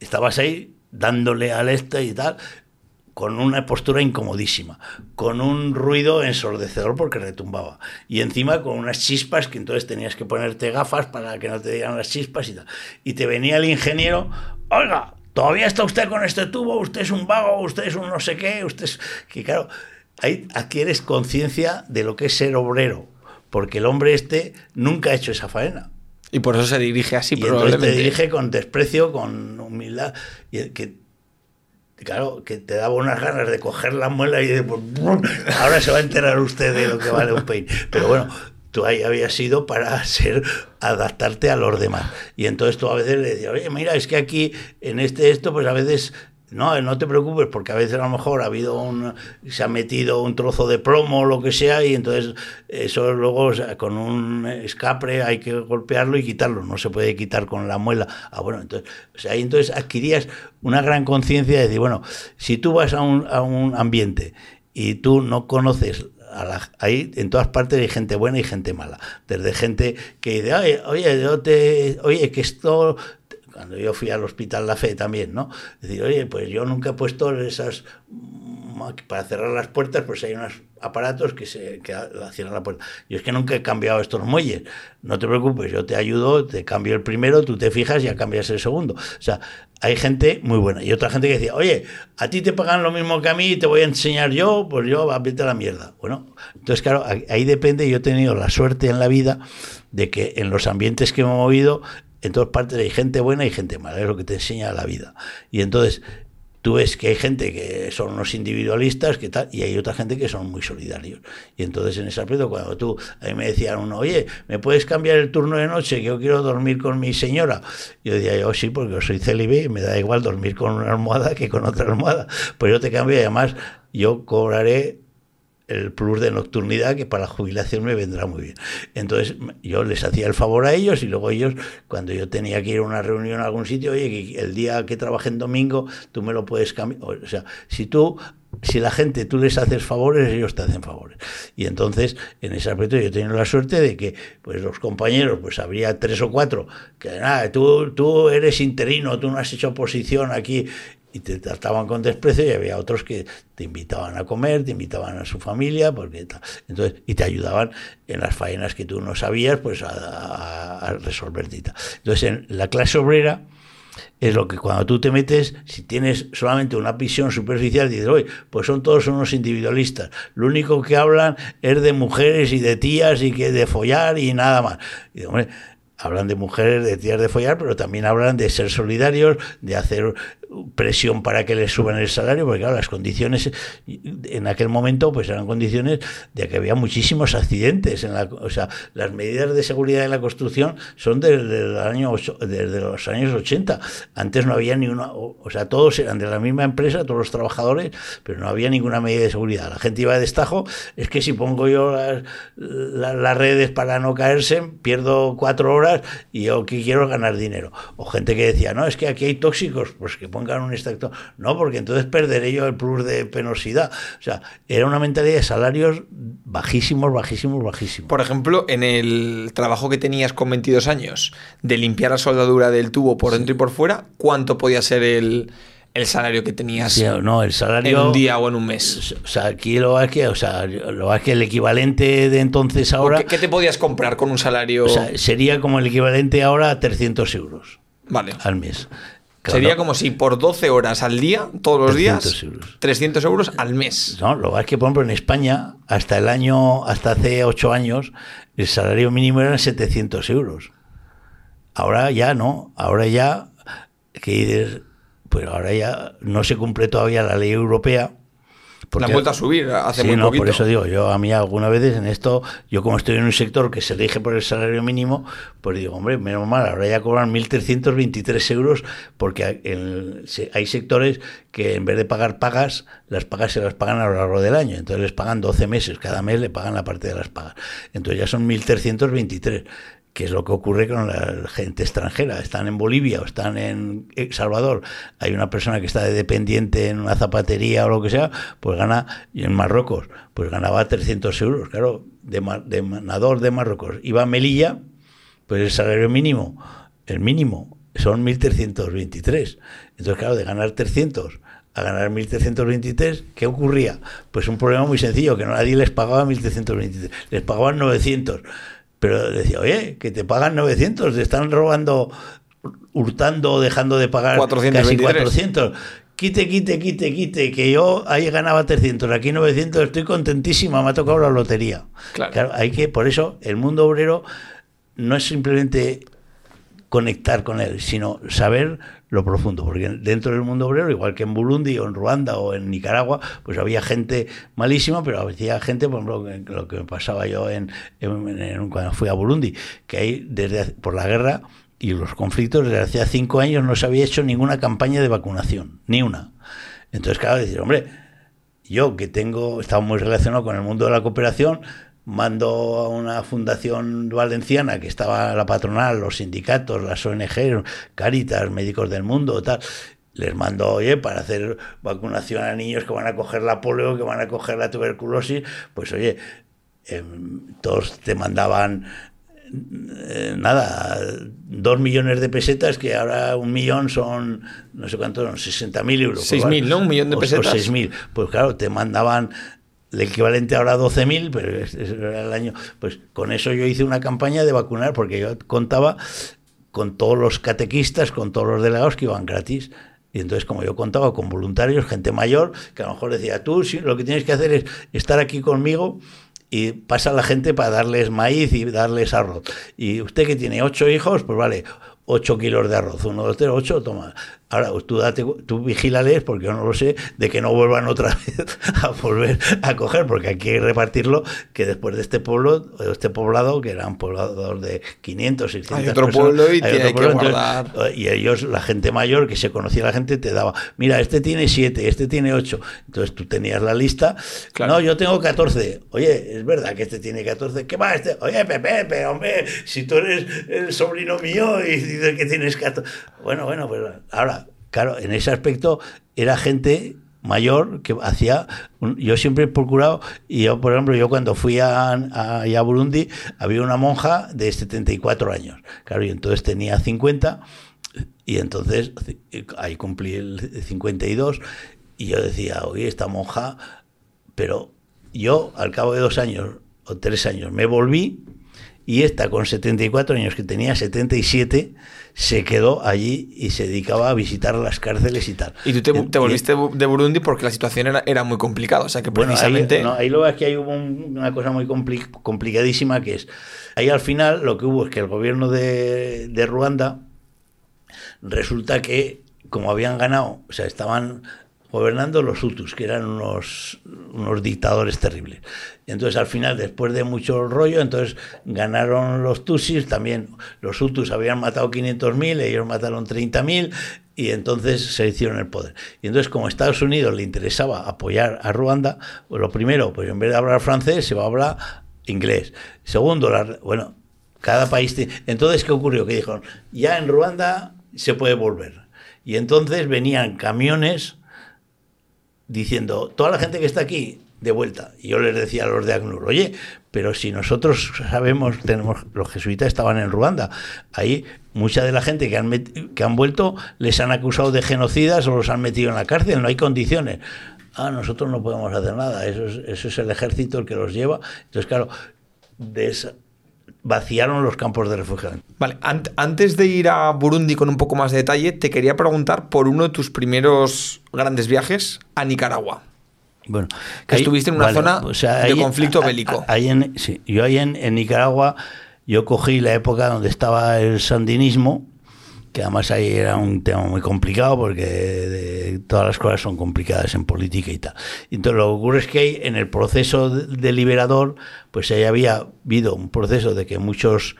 estabas ahí dándole al este y tal, con una postura incomodísima, con un ruido ensordecedor porque retumbaba. Y encima con unas chispas que entonces tenías que ponerte gafas para que no te dieran las chispas y tal. Y te venía el ingeniero, oiga, todavía está usted con este tubo, usted es un vago, usted es un no sé qué, usted es... Que claro, ahí adquieres conciencia de lo que es ser obrero, porque el hombre este nunca ha hecho esa faena. Y por eso se dirige así, y entonces probablemente. te dirige con desprecio, con humildad, y que claro, que te daba unas ganas de coger la muela y de pues, ahora se va a enterar usted de lo que vale un peine. Pero bueno, tú ahí habías sido para ser adaptarte a los demás. Y entonces tú a veces le decías, oye, mira, es que aquí en este esto, pues a veces no, no te preocupes, porque a veces a lo mejor ha habido un. se ha metido un trozo de plomo o lo que sea, y entonces eso luego con un escapre hay que golpearlo y quitarlo. No se puede quitar con la muela. Ah, bueno, entonces, o sea, ahí entonces adquirías una gran conciencia de decir, bueno, si tú vas a un, a un ambiente y tú no conoces a la- ahí en todas partes hay gente buena y gente mala. Desde gente que dice, oye, oye, yo te, oye, que esto, cuando yo fui al hospital La Fe también, ¿no? Decir, oye, pues yo nunca he puesto esas para cerrar las puertas, pues hay unos aparatos que se que cierran la puerta. Yo es que nunca he cambiado estos muelles. No te preocupes, yo te ayudo, te cambio el primero, tú te fijas y ya cambias el segundo. O sea, hay gente muy buena. Y otra gente que decía, oye, a ti te pagan lo mismo que a mí y te voy a enseñar yo, pues yo, vete a la mierda. Bueno, entonces claro, ahí depende, yo he tenido la suerte en la vida de que en los ambientes que me he movido, en todas partes hay gente buena y gente mala, es lo que te enseña la vida. Y entonces tú ves que hay gente que son unos individualistas que tal, y hay otra gente que son muy solidarios. Y entonces en ese aspecto, cuando tú, a mí me decían uno, oye, ¿me puedes cambiar el turno de noche? Que yo quiero dormir con mi señora. Yo decía, yo sí, porque soy célibe y me da igual dormir con una almohada que con otra almohada. Pues yo te cambio y además yo cobraré el plus de nocturnidad que para la jubilación me vendrá muy bien. Entonces yo les hacía el favor a ellos y luego ellos, cuando yo tenía que ir a una reunión a algún sitio, oye, el día que trabaje en domingo, tú me lo puedes cambiar. O sea, si tú, si la gente, tú les haces favores, ellos te hacen favores. Y entonces, en ese aspecto, yo he tenido la suerte de que pues los compañeros, pues habría tres o cuatro, que nada, tú, tú eres interino, tú no has hecho oposición aquí y te trataban con desprecio y había otros que te invitaban a comer, te invitaban a su familia, porque entonces y te ayudaban en las faenas que tú no sabías, pues a, a- a tal. Entonces en la clase obrera es lo que cuando tú te metes, si tienes solamente una visión superficial, dices, oye, pues son todos unos individualistas. Lo único que hablan es de mujeres y de tías y que de follar y nada más. Y hombre, hablan de mujeres, de tías de follar, pero también hablan de ser solidarios, de hacer presión para que les suban el salario, porque claro, las condiciones en aquel momento pues eran condiciones de que había muchísimos accidentes. En la, o sea, las medidas de seguridad en la construcción son desde, el año, desde los años 80. Antes no había ni una, o sea, todos eran de la misma empresa, todos los trabajadores, pero no había ninguna medida de seguridad. La gente iba de destajo, es que si pongo yo las, redes para no caerse, pierdo cuatro horas y yo quiero ganar dinero. O gente que decía, no, es que aquí hay tóxicos, pues que pongo un extracto. No, porque entonces perderé yo el plus de penosidad. O sea, era una mentalidad de salarios bajísimos, bajísimos, bajísimos. Por ejemplo, en el trabajo que tenías con 22 años, de limpiar la soldadura del tubo por dentro y por fuera, ¿cuánto podía ser el, salario que tenías no, el salario, en un día o en un mes. O sea, aquí lo que, o sea, lo que el equivalente de entonces ahora. Qué, te podías comprar con un salario? O sea, sería como el equivalente ahora a 300 euros. Vale. Al mes. Sería como si por 12 horas al día, todos los días, euros. 300 euros al mes. No, lo que es que, por ejemplo, en España, hasta el año, hasta hace 8 años, el salario mínimo eran 700 euros. Ahora ya no, ahora ya, que dices, pues ahora ya no se cumple todavía la ley europea la han vuelto a subir hace sí, muy no, Por eso digo, yo a mí algunas veces en esto, yo como estoy en un sector que se rige por el salario mínimo, pues digo, hombre, menos mal, ahora ya cobran 1.323 euros porque hay sectores que en vez de pagar pagas, las pagas se las pagan a lo largo del año. Entonces les pagan 12 meses, cada mes le pagan la parte de las pagas. Entonces ya son 1.323 que es lo que ocurre con la gente extranjera. Están en Bolivia o están en El Salvador, hay una persona que está de dependiente en una zapatería o lo que sea, pues gana, y en Marruecos, pues ganaba 300 euros, claro, de, de de Marruecos. Iba a Melilla, pues el salario mínimo, el mínimo, son 1.323. Entonces, claro, de ganar 300 a ganar 1.323, ¿qué ocurría? Pues un problema muy sencillo, que nadie les pagaba 1.323, les pagaban 900 pero decía, oye, que te pagan 900, te están robando, hurtando, dejando de pagar casi 400. Quite, quite, quite, quite, que yo ahí ganaba 300, aquí 900, estoy contentísima, me ha tocado la lotería. Claro. hay que, por eso, el mundo obrero no es simplemente conectar con él, sino saber lo profundo, porque dentro del mundo obrero, igual que en Burundi o en Ruanda o en Nicaragua, pues había gente malísima, pero había gente, por ejemplo, lo que me pasaba yo en, cuando fui a Burundi, que ahí desde por la guerra y los conflictos desde hace cinco años no se había hecho ninguna campaña de vacunación, ni una. Entonces, claro, decir, hombre, yo que tengo, estaba muy relacionado con el mundo de la cooperación, mando a una fundación valenciana que estaba la patronal, los sindicatos, las ONG, Caritas, Médicos del Mundo, tal. Les mando, oye, para hacer vacunación a niños que van a coger la polio, que van a coger la tuberculosis, pues oye, em, todos te mandaban eh, nada, dos millones de pesetas, que ahora un millón son, no sé cuánto, son 60 mil euros. Seis mil, ¿no? Un millón de pesetas. O, seis mil. Pues claro, te mandaban el equivalente ahora a 12.000, pero ese era el año. Pues con eso yo hice una campaña de vacunar, porque yo contaba con todos los catequistas, con todos los delegados que iban gratis. Y entonces, como yo contaba con voluntarios, gente mayor, que a lo mejor decía, tú lo que tienes que hacer es estar aquí conmigo y pasa la gente para darles maíz y darles arroz. Y usted que tiene ocho hijos, pues vale, ocho kilos de arroz, uno, dos, tres, ocho, toma. Ahora, tú, date, tú vigílales, porque yo no lo sé, de que no vuelvan otra vez a volver a coger, porque hay que repartirlo, que después de este pueblo, este poblado, que era un poblador de 500, 600 Hay otro pueblo y tiene que guardar. y ellos, la gente mayor, que se conocía la gente, te daba, mira, este tiene 7, este tiene 8. Entonces tú tenías la lista. No, yo tengo 14. Oye, es verdad que este tiene 14. ¿Qué va este? Oye, Pepe, pero hombre, si tú eres el sobrino mío y dices que tienes 14. Bueno, bueno, pues ahora Claro, en ese aspecto era gente mayor que hacía yo siempre he procurado y yo por ejemplo yo cuando fui a, a, Burundi había una monja de 74 años. Claro y entonces tenía 50 y entonces ahí cumplí el 52 y yo decía oye esta monja pero yo al cabo de dos años o tres años me volví y esta con 74 años, que tenía 77, se quedó allí y se dedicaba a visitar las cárceles y tal. Y tú te, volviste de Burundi porque la situación era, muy complicada, o sea que precisamente... Bueno, ahí, lo ves que hay hubo una cosa muy complicadísima que es, ahí al final lo que hubo es que el gobierno de, de Ruanda resulta que como habían ganado, o sea, estaban gobernando los Hutus, que eran unos, unos dictadores terribles. Entonces, al final, después de mucho rollo, entonces ganaron los Tutsis, también los Hutus habían matado 500.000, ellos mataron 30.000, y entonces se hicieron el poder. Y entonces, como a Estados Unidos le interesaba apoyar a Ruanda, pues lo primero, pues en vez de hablar francés, se va a hablar inglés. Segundo, bueno, cada país... Entonces, ¿qué ocurrió? Que dijeron, ya en Ruanda se puede volver. Y entonces venían camiones diciendo, toda la gente que está aquí, de vuelta. Y yo les decía a los de ACNUR, oye, pero si nosotros sabemos, tenemos, los jesuitas estaban en Ruanda, ahí mucha de la gente que han, que han vuelto les han acusado de genocidas o los han metido en la cárcel, no hay condiciones. Ah, nosotros no podemos hacer nada, eso es, eso es el ejército el que los lleva. Entonces, claro, vaciaron los campos de refugiados. Vale, antes de ir a Burundi con un poco más de detalle, te quería preguntar por uno de tus primeros grandes viajes a Nicaragua. Bueno, que estuviste en una zona de conflicto bélico. Ahí en, sí, yo ahí en, en, Nicaragua, yo cogí la época donde estaba el sandinismo, que además ahí era un tema muy complicado porque todas las cosas son complicadas en política y tal. Entonces lo que ocurre es que en el proceso deliberador, pues ahí había habido un proceso de que muchos,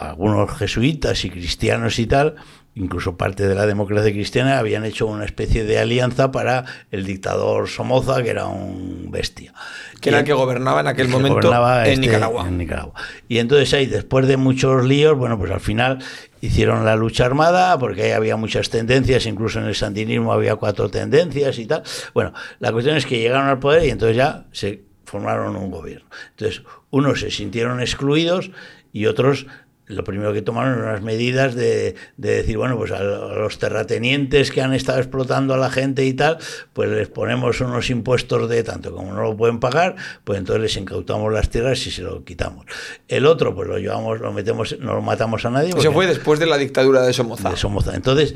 algunos jesuitas y cristianos y tal, incluso parte de la democracia cristiana, habían hecho una especie de alianza para el dictador Somoza, que era un bestia. Que era el que gobernaba en aquel momento en, este, Nicaragua. en Nicaragua. Y entonces ahí, después de muchos líos, bueno, pues al final hicieron la lucha armada, porque ahí había muchas tendencias, incluso en el sandinismo había cuatro tendencias y tal. Bueno, la cuestión es que llegaron al poder y entonces ya se formaron un gobierno. Entonces, unos se sintieron excluidos y otros lo primero que tomaron unas medidas de, decir, bueno, pues a los terratenientes que han estado explotando a la gente y tal, pues les ponemos unos impuestos de tanto, como no lo pueden pagar, pues entonces les incautamos las tierras y se lo quitamos. El otro, pues lo llevamos, lo metemos, no lo matamos a nadie. Eso fue después de la dictadura de Somoza. De Somoza. Entonces,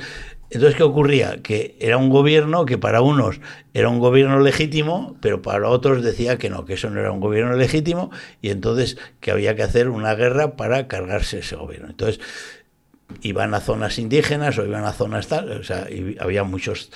entonces, ¿qué ocurría? Que era un gobierno que para unos era un gobierno legítimo, pero para otros decía que no, que eso no era un gobierno legítimo, y entonces que había que hacer una guerra para cargarse ese gobierno. Entonces, iban a zonas indígenas o iban a zonas tal, o sea, había muchos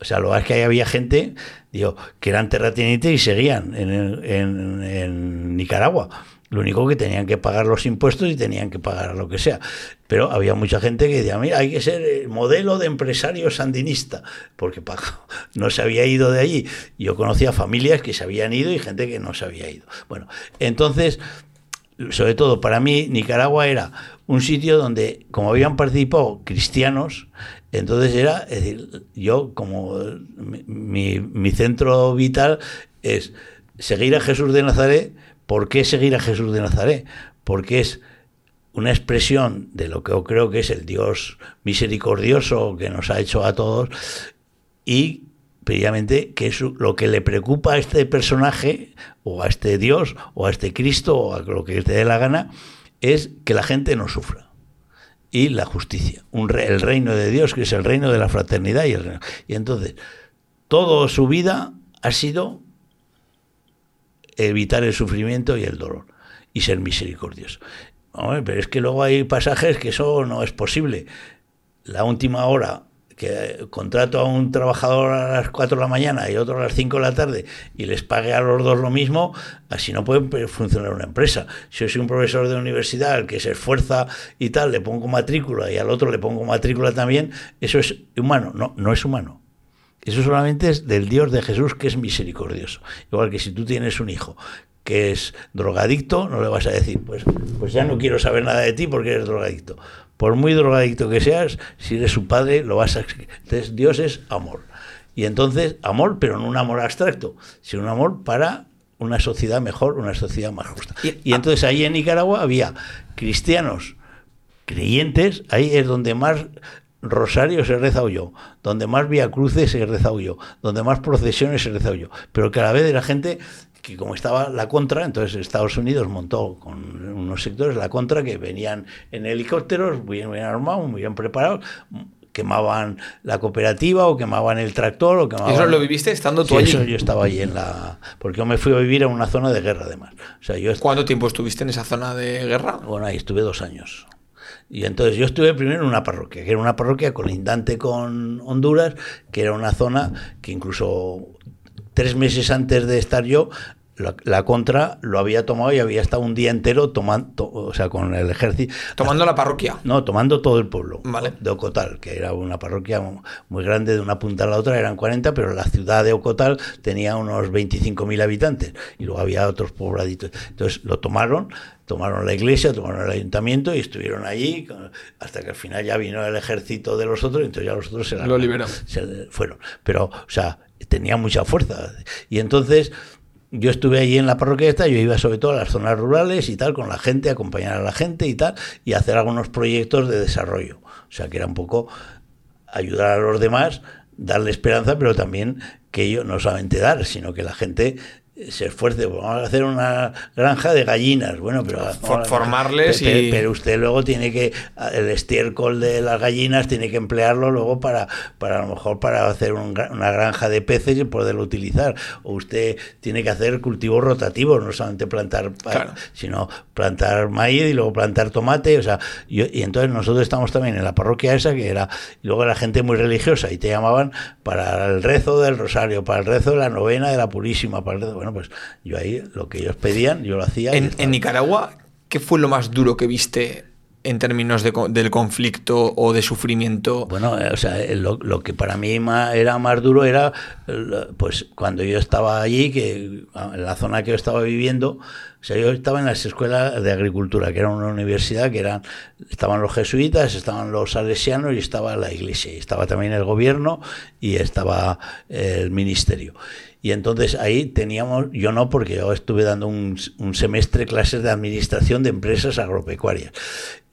o sea, lo que es que había gente, digo, que eran terratenientes y seguían en, en Nicaragua. Lo único que tenían que pagar los impuestos y tenían que pagar lo que sea. Pero había mucha gente que decía, mira, hay que ser el modelo de empresario sandinista, porque no se había ido de allí. Yo conocía familias que se habían ido y gente que no se había ido. Bueno, entonces, sobre todo para mí, Nicaragua era un sitio donde, como habían participado cristianos, entonces era, es decir, yo como mi, mi centro vital es seguir a Jesús de Nazaret, ¿Por qué seguir a Jesús de Nazaret? Porque es una expresión de lo que yo creo que es el Dios misericordioso que nos ha hecho a todos y previamente que lo que le preocupa a este personaje o a este Dios o a este Cristo o a lo que te dé la gana es que la gente no sufra y la justicia, el reino de Dios que es el reino de la fraternidad y el reino. Y entonces, toda su vida ha sido evitar el sufrimiento y el dolor y ser misericordioso. pero es que luego hay pasajes que eso no es posible. La última hora que contrato a un trabajador a las 4 de la mañana y otro a las 5 de la tarde y les pague a los dos lo mismo, así no puede funcionar una empresa. Si yo soy un profesor de universidad que se esfuerza y tal, le pongo matrícula y al otro le pongo matrícula también, eso es humano. No, no es humano. Eso solamente es del Dios de Jesús que es misericordioso. Igual que si tú tienes un hijo que es drogadicto, no le vas a decir, pues, pues ya no quiero saber nada de ti porque eres drogadicto. Por muy drogadicto que seas, si eres su padre, lo vas a... Entonces Dios es amor. Y entonces, amor, pero no un amor abstracto, sino un amor para una sociedad mejor, una sociedad más justa. Y entonces ahí en Nicaragua había cristianos creyentes, ahí es donde más rosarios he rezado yo, donde más vía cruces he rezado yo, donde más procesiones he rezado yo. Pero cada vez era gente que como estaba la contra, entonces Estados Unidos montó con unos sectores la contra que venían en helicópteros, muy bien, armados, muy bien preparados, quemaban la cooperativa o quemaban el tractor o quemaban... ¿Eso lo viviste estando tú allí? Eso yo estaba allí en la... Porque yo me fui a vivir a una zona de guerra además. O sea, yo ¿Cuánto tiempo estuviste en esa zona de guerra? Bueno, ahí estuve dos años. Y entonces yo estuve primero en una parroquia, que era una parroquia colindante con Honduras, que era una zona que incluso tres meses antes de estar yo la, contra lo había tomado y había estado un día entero tomando, o sea, con el ejército. Tomando la parroquia. No, tomando todo el pueblo vale. de Ocotal, que era una parroquia muy grande, de una punta a la otra eran 40, pero la ciudad de Ocotal tenía unos 25.000 habitantes y luego había otros pobladitos. Entonces lo tomaron, tomaron la iglesia, tomaron el ayuntamiento y estuvieron allí hasta que al final ya vino el ejército de los otros y entonces ya los otros se lo liberaron. Se fueron. Pero, o sea, tenía mucha fuerza. Y entonces yo estuve allí en la parroquia esta, yo iba sobre todo a las zonas rurales y tal, con la gente, acompañar a la gente y tal, y hacer algunos proyectos de desarrollo. O sea, que era un poco ayudar a los demás, darle esperanza, pero también que ellos no solamente dar, sino que la gente se esfuerce, vamos a hacer una granja de gallinas, bueno, pero formarles pero, y pero usted luego tiene que el estiércol de las gallinas tiene que emplearlo luego para para a lo mejor para hacer una granja de peces y poderlo utilizar. O usted tiene que hacer cultivos rotativos, no solamente plantar sino plantar maíz y luego plantar tomate, o sea, y entonces nosotros estamos también en la parroquia esa que era y luego la gente muy religiosa y te llamaban para el rezo del rosario, para el rezo de la novena de la purísima, para el rezo, bueno, pues yo ahí lo que ellos pedían, yo lo hacía. En, Nicaragua, ¿qué fue lo más duro que viste en términos de, del conflicto o de sufrimiento? Bueno, eh, o sea, eh, lo, que para mí era más duro era, pues cuando yo estaba allí, que en la zona que yo estaba viviendo, o sea, yo estaba en las escuelas de agricultura, que era una universidad que eran, estaban los jesuitas, estaban los salesianos y estaba la iglesia, y estaba también el gobierno y estaba el ministerio. Y entonces ahí teníamos, yo no, porque yo estuve dando un, semestre clases de administración de empresas agropecuarias.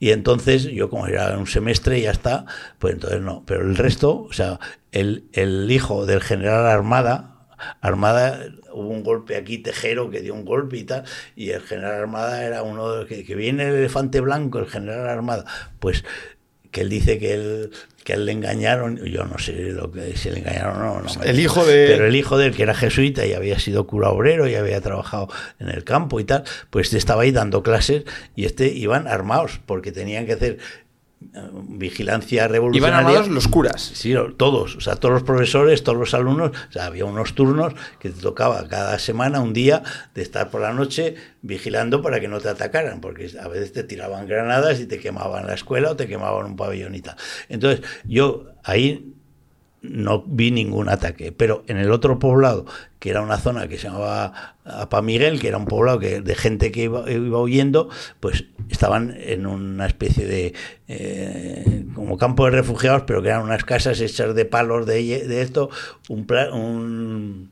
Y entonces yo como era un semestre y ya está, pues entonces no. Pero el resto, o sea, el, el hijo del general Armada, Armada hubo un golpe aquí, Tejero, que dio un golpe y tal, y el general Armada era uno de que, que viene el elefante blanco, el general Armada, pues que él dice que él que él le engañaron, yo no sé lo que si le engañaron o no, no el hijo de pero el hijo de él que era jesuita y había sido cura obrero y había trabajado en el campo y tal, pues estaba ahí dando clases y este iban armados porque tenían que hacer vigilancia revolucionaria. Iban armados los curas. Sí, todos, o sea, todos los profesores, todos los alumnos, o sea, había unos turnos que te tocaba cada semana, un día, de estar por la noche vigilando para que no te atacaran, porque a veces te tiraban granadas y te quemaban la escuela o te quemaban un pabellón y tal. Entonces, yo ahí no vi ningún ataque. Pero en el otro poblado, que era una zona que se llamaba Apa Miguel, que era un poblado que, de gente que iba, huyendo, pues estaban en una especie de eh, como campo de refugiados, pero que eran unas casas hechas de palos de, de esto, un, un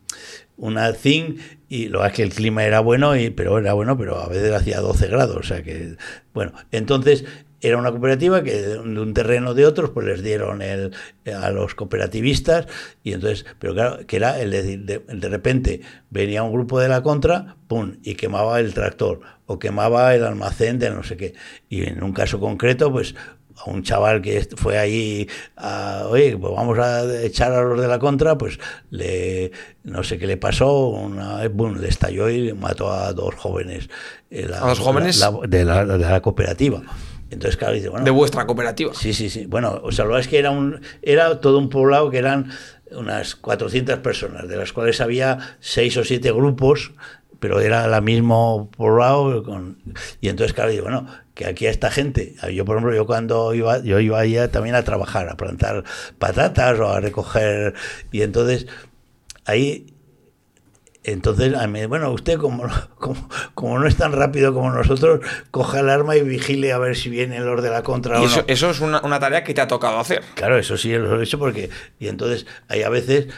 una zinc y lo que es que el clima era bueno, y, pero era bueno, pero a veces hacía 12 grados, o sea que, bueno, entonces era una cooperativa que de un terreno de otros pues les dieron el, a los cooperativistas y entonces pero claro que era el decir de, de, repente venía un grupo de la contra pum y quemaba el tractor o quemaba el almacén de no sé qué. Y en un caso concreto pues a un chaval que fue ahí a, oye pues vamos a echar a los de la contra pues le no sé qué le pasó una, boom, le estalló y mató a dos jóvenes eh, a dos jóvenes de, la, de la cooperativa entonces, claro, dice, bueno. De vuestra cooperativa. Sí, sí, sí. Bueno, o sea, lo es que era, un, era todo un poblado que eran unas 400 personas, de las cuales había seis o siete grupos, pero era el mismo poblado. Con, y entonces, claro, digo, bueno, que aquí a esta gente, yo por ejemplo, yo cuando iba, yo iba allá también a trabajar, a plantar patatas o a recoger, y entonces ahí entonces, a mí, bueno, usted como, como, no es tan rápido como nosotros, coja el arma y vigile a ver si vienen los de la contra o eso, no. Eso es una, tarea que te ha tocado hacer. Claro, eso sí lo he hecho porque... Y entonces hay a veces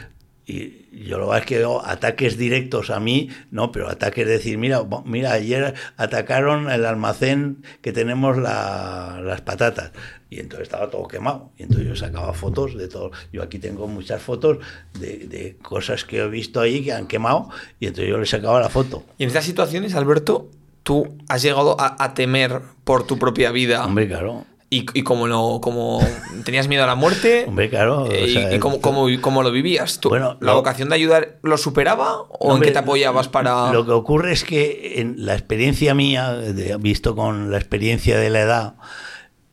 y yo lo es que veo ataques directos a mí, no, pero ataques de decir, mira, mira, ayer atacaron el almacén que tenemos las patatas. Y entonces estaba todo quemado. Y entonces yo sacaba fotos de todo. Yo aquí tengo muchas fotos de, cosas que he visto ahí que han quemado. Y entonces yo le sacaba la foto. Y en estas situaciones, Alberto, tú has llegado a, a temer por tu propia vida. Hombre, claro. Y, y como, no, como tenías miedo a la muerte. Hombre, claro. Eh, y, cómo, cómo, lo vivías. ¿Tú, bueno, ¿La vocación de ayudar lo superaba o en qué te apoyabas para.? Lo que ocurre es que en la experiencia mía, visto con la experiencia de la edad,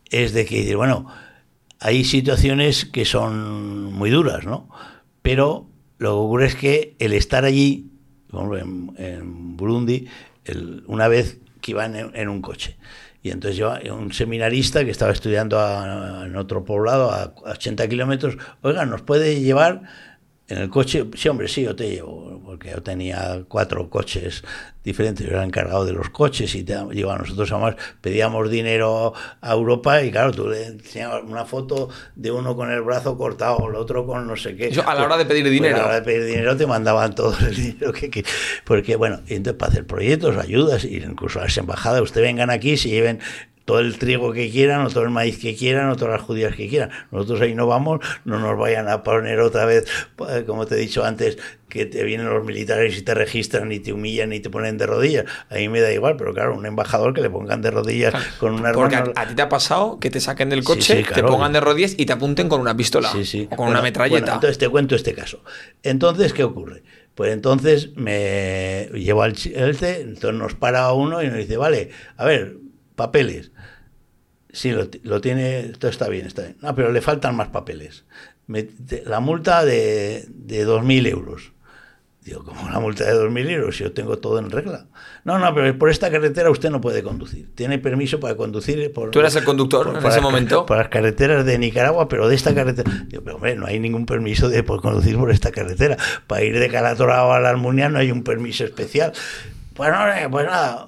es de que, bueno, hay situaciones que son muy duras, ¿no? Pero lo que ocurre es que el estar allí, en, en Burundi, una vez que iban en un coche y entonces yo, un seminarista que estaba estudiando en otro poblado a 80 kilómetros, oiga, ¿nos puede llevar en el coche, sí, hombre, sí, yo te llevo, porque yo tenía cuatro coches diferentes, yo era encargado de los coches y te llevaba nosotros además, pedíamos dinero a Europa y claro, tú le enseñabas una foto de uno con el brazo cortado, el otro con no sé qué. a la hora de pedir pues, dinero. a la hora de pedir dinero te mandaban todo el dinero que, porque bueno, entonces para hacer proyectos, ayudas, y incluso a las embajadas, ustedes vengan aquí, se lleven todo el trigo que quieran, o todo el maíz que quieran, o todas las judías que quieran. Nosotros ahí no vamos, no nos vayan a poner otra vez, pues, como te he dicho antes, que te vienen los militares y te registran y te humillan y te ponen de rodillas. A mí me da igual, pero claro, un embajador que le pongan de rodillas con una Porque a, ti te ha pasado que te saquen del coche, te pongan de rodillas y te apunten con una pistola o con una metralleta. entonces te cuento este caso. Entonces, ¿qué ocurre? Pues entonces me llevo al CELTE, entonces nos para uno y nos dice, vale, a ver, papeles. Sí, lo, tiene, todo está bien, está bien. No, pero le faltan más papeles. la multa de, de 2.000 euros. Digo, como una multa de 2.000 euros, yo tengo todo en regla. No, no, pero por esta carretera usted no puede conducir. Tiene permiso para conducir. Por, ¿Tú eras el conductor en ese momento? Por las carreteras de Nicaragua, pero de esta carretera. Digo, pero hombre, no hay ningún permiso de por conducir por esta carretera. Para ir de Calatorao a la Almunia no hay un permiso especial. Pues no, pues nada,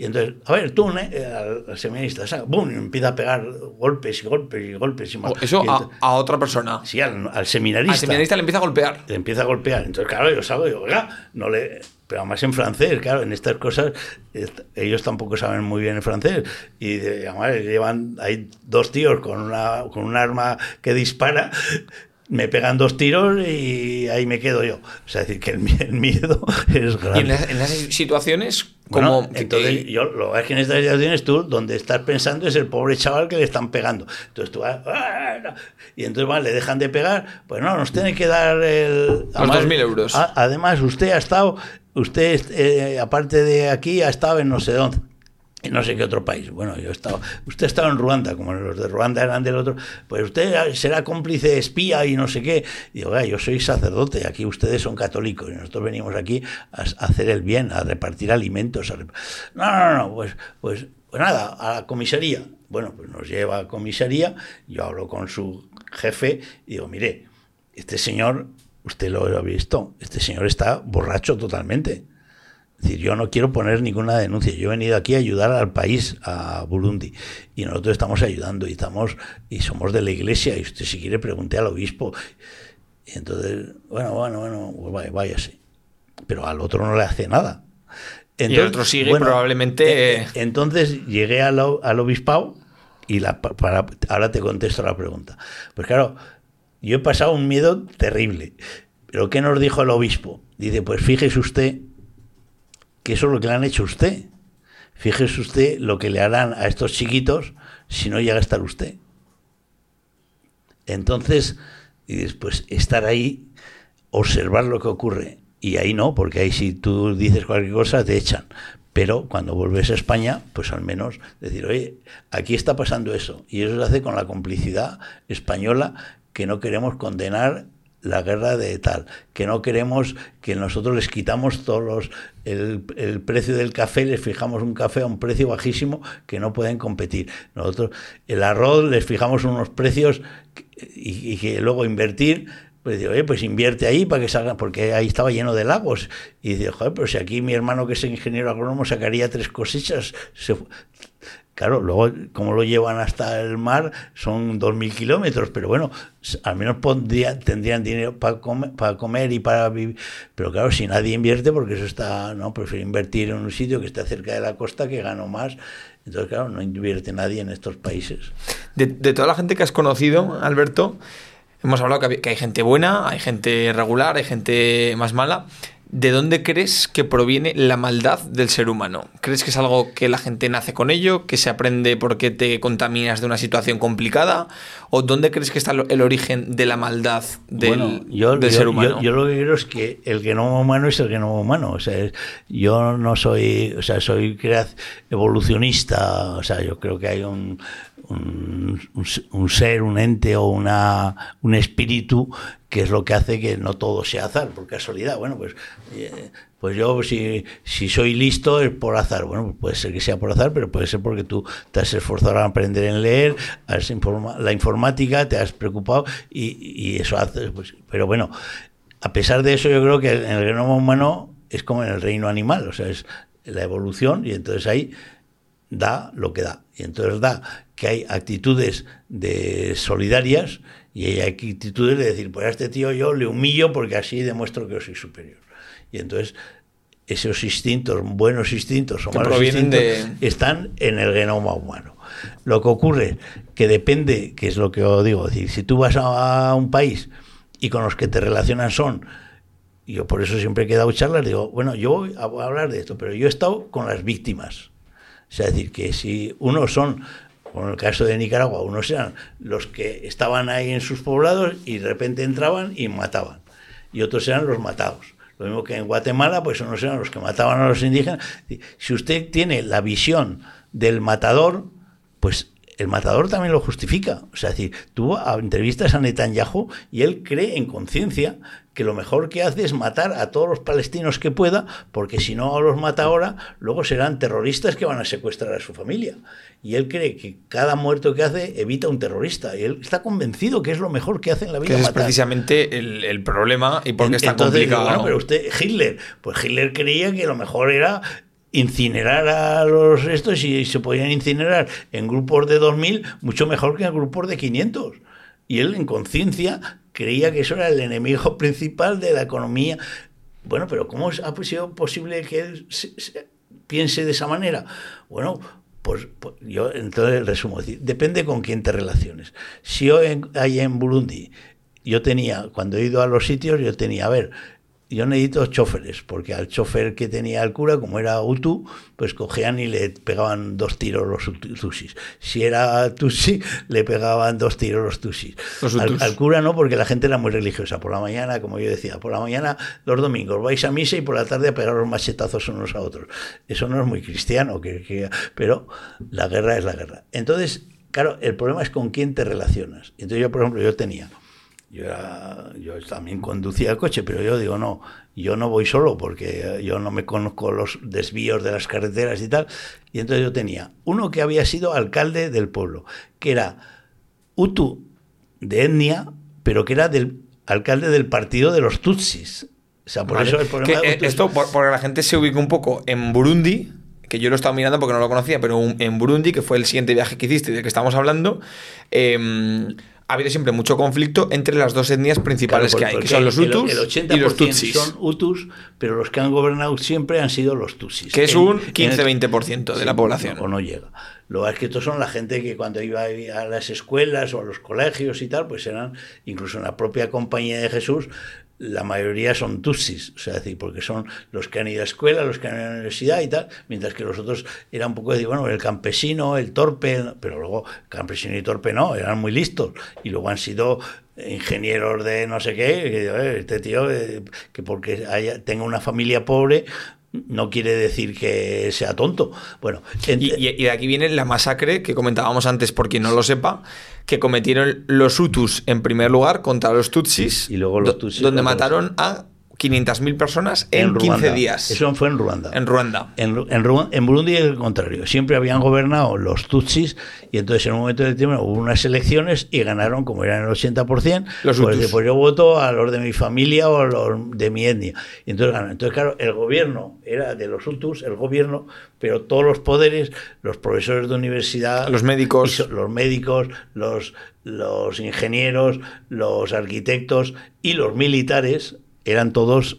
y entonces, a ver, tú, ¿eh? al, seminarista. Y empieza a pegar golpes y golpes y golpes. Y más. Eso a, otra persona. Sí, al, seminarista. Al seminarista le empieza a golpear. Le empieza a golpear. Entonces, claro, yo salgo y digo, oiga, no le. Pero además en francés, claro, en estas cosas ellos tampoco saben muy bien el francés. Y además llevan, hay dos tíos con, una, con un arma que dispara me pegan dos tiros y ahí me quedo yo. O sea, es decir, que el, miedo es grande. ¿Y en, las, situaciones como... entonces, yo, lo que es que en estas situaciones tú, donde estás pensando es el pobre chaval que le están pegando. Entonces tú vas... Ah, y entonces vale, le dejan de pegar. Pues no, nos tiene que dar el... Los 2.000 euros. además, usted ha estado... Usted, eh, aparte de aquí, ha estado en no sé dónde y no sé qué otro país. Bueno, yo estaba, usted estaba en Ruanda, como los de Ruanda eran del otro, pues usted será cómplice espía y no sé qué. Digo, yo soy sacerdote, aquí ustedes son católicos y nosotros venimos aquí a, hacer el bien, a repartir alimentos. No, no, no, pues, pues, pues nada, a la comisaría. Bueno, pues nos lleva a comisaría, yo hablo con su jefe y digo, mire, este señor, usted lo ha visto, este señor está borracho totalmente es decir, yo no quiero poner ninguna denuncia. Yo he venido aquí a ayudar al país, a Burundi, y nosotros estamos ayudando y estamos y somos de la iglesia. Y usted si quiere pregunte al obispo. Y entonces, bueno, bueno, bueno, pues váyase. Pero al otro no le hace nada. y el otro sigue probablemente. Eh, entonces llegué al, al obispado y la, para, ahora te contesto la pregunta. Pues claro, yo he pasado un miedo terrible. Pero ¿qué nos dijo el obispo? Dice, pues fíjese usted que eso es lo que le han hecho a usted. Fíjese usted lo que le harán a estos chiquitos si no llega a estar usted. Entonces, y después estar ahí, observar lo que ocurre. Y ahí no, porque ahí si tú dices cualquier cosa te echan. Pero cuando vuelves a España, pues al menos decir, oye, aquí está pasando eso. Y eso se hace con la complicidad española que no queremos condenar la guerra de tal, que no queremos que nosotros les quitamos todos los, el, el, precio del café, les fijamos un café a un precio bajísimo que no pueden competir. Nosotros el arroz les fijamos unos precios y, que luego invertir pues digo, oye, pues invierte ahí para que salga, porque ahí estaba lleno de lagos. Y dice, joder, pero si aquí mi hermano que es ingeniero agrónomo sacaría tres cosechas, Claro, luego, como lo llevan hasta el mar, son 2.000 kilómetros, pero bueno, al menos tendrían dinero para comer, para comer y para vivir. Pero claro, si nadie invierte, porque eso está, no, prefiero invertir en un sitio que está cerca de la costa, que gano más. Entonces, claro, no invierte nadie en estos países. De, toda la gente que has conocido, Alberto, hemos hablado que hay gente buena, hay gente regular, hay gente más mala. ¿De dónde crees que proviene la maldad del ser humano? ¿Crees que es algo que la gente nace con ello, que se aprende porque te contaminas de una situación complicada? ¿O dónde crees que está el origen de la maldad del, ser humano? Yo, lo que creo es que el genoma humano es el genoma humano. O sea, yo no soy, o sea, soy evolucionista. O sea, yo creo que hay un, un, ser, un ente o una, un espíritu que es lo que hace que no todo sea azar, por casualidad. Bueno, pues, eh, pues yo si, si soy listo es por azar. Bueno, pues puede ser que sea por azar, pero puede ser porque tú te has esforzado en aprender a leer, has la informática, te has preocupado y, eso hace. Pues, pero bueno, a pesar de eso, yo creo que en el genoma humano es como en el reino animal, o sea, es la evolución y entonces ahí da lo que da. Y entonces da que hay actitudes de solidarias y hay actitudes de decir, pues a este tío yo le humillo porque así demuestro que yo soy superior. Y entonces esos instintos, buenos instintos o malos instintos, están en el genoma humano. Lo que ocurre que depende, que es lo que os digo, decir, si tú vas a un país y con los que te relacionan son, yo por eso siempre he quedado charlas, digo, bueno, yo voy a hablar de esto, pero yo he estado con las víctimas. O sea, es decir, que si unos son como en el caso de Nicaragua, unos eran los que estaban ahí en sus poblados y de repente entraban y mataban, y otros eran los matados. Lo mismo que en Guatemala, pues unos eran los que mataban a los indígenas. Si usted tiene la visión del matador, pues el matador también lo justifica. O sea, es decir, tú entrevistas a Netanyahu y él cree en conciencia que lo mejor que hace es matar a todos los palestinos que pueda, porque si no los mata ahora, luego serán terroristas que van a secuestrar a su familia. Y él cree que cada muerto que hace evita un terrorista. Y él está convencido que es lo mejor que hace en la vida. Que es precisamente el, problema y por qué está complicado. Bueno, pero usted, Hitler, pues Hitler creía que lo mejor era incinerar a los estos y se podían incinerar en grupos de 2.000 mucho mejor que en grupos de 500. Y él en conciencia creía que eso era el enemigo principal de la economía. Bueno, pero ¿cómo ha sido posible que él piense de esa manera? Bueno, pues, pues yo entonces resumo, depende con quién te relaciones. Si yo en, en Burundi, yo tenía, cuando he ido a los sitios, yo tenía, a ver, yo necesito choferes, porque al chofer que tenía el cura, como era Utu, pues cogían y le pegaban dos tiros los Tusis. Si era Tusi, le pegaban dos tiros los Tusis. al, cura no, porque la gente era muy religiosa. Por la mañana, como yo decía, por la mañana, los domingos, vais a misa y por la tarde a pegar los machetazos unos a otros. Eso no es muy cristiano, que, pero la guerra es la guerra. Entonces, claro, el problema es con quién te relacionas. Entonces yo, por ejemplo, yo tenía yo, yo también conducía el coche, pero yo digo, no, yo no voy solo porque yo no me conozco los desvíos de las carreteras y tal. Y entonces yo tenía uno que había sido alcalde del pueblo, que era Utu de etnia, pero que era del alcalde del partido de los Tutsis. O sea, por eso el problema eh, Esto, porque la gente se ubica un poco en Burundi, que yo lo estaba mirando porque no lo conocía, pero en Burundi, que fue el siguiente viaje que hiciste y del que estamos hablando, eh, ha habido siempre mucho conflicto entre las dos etnias principales que hay, que son los Hutus y los Tutsis. Son Hutus, pero los que han gobernado siempre han sido los Tutsis. Que es un 15-20% de la población. O no llega. Lo que es que estos son la gente que cuando iba a las escuelas o a los colegios y tal, pues eran, incluso en la propia compañía de Jesús, la mayoría son tutsis, o sea, decir, porque son los que han ido a escuela, los que han ido a la universidad y tal, mientras que los otros eran un poco de, bueno, el campesino, el torpe, pero luego campesino y torpe no, eran muy listos. Y luego han sido ingenieros de no sé qué, este tío, eh, que porque haya, tenga una familia pobre, no quiere decir que sea tonto. Bueno, y, y, de aquí viene la masacre que comentábamos antes, por quien no lo sepa, que cometieron los Hutus en primer lugar contra los Tutsis, y luego los Tutsis donde mataron a 500.000 personas en, 15 Ruanda. días. Eso fue en Ruanda. En Ruanda. En, en Ru- en Burundi es el contrario. Siempre habían gobernado los Tutsis y entonces en un momento determinado hubo unas elecciones y ganaron, como eran el 80%, Los pues, pues yo voto a los de mi familia o a los de mi etnia. Y entonces. Entonces, claro, el gobierno era de los Hutus, el gobierno, pero todos los poderes, los profesores de universidad, Los médicos. los médicos, los, los ingenieros, los arquitectos y los militares eran todos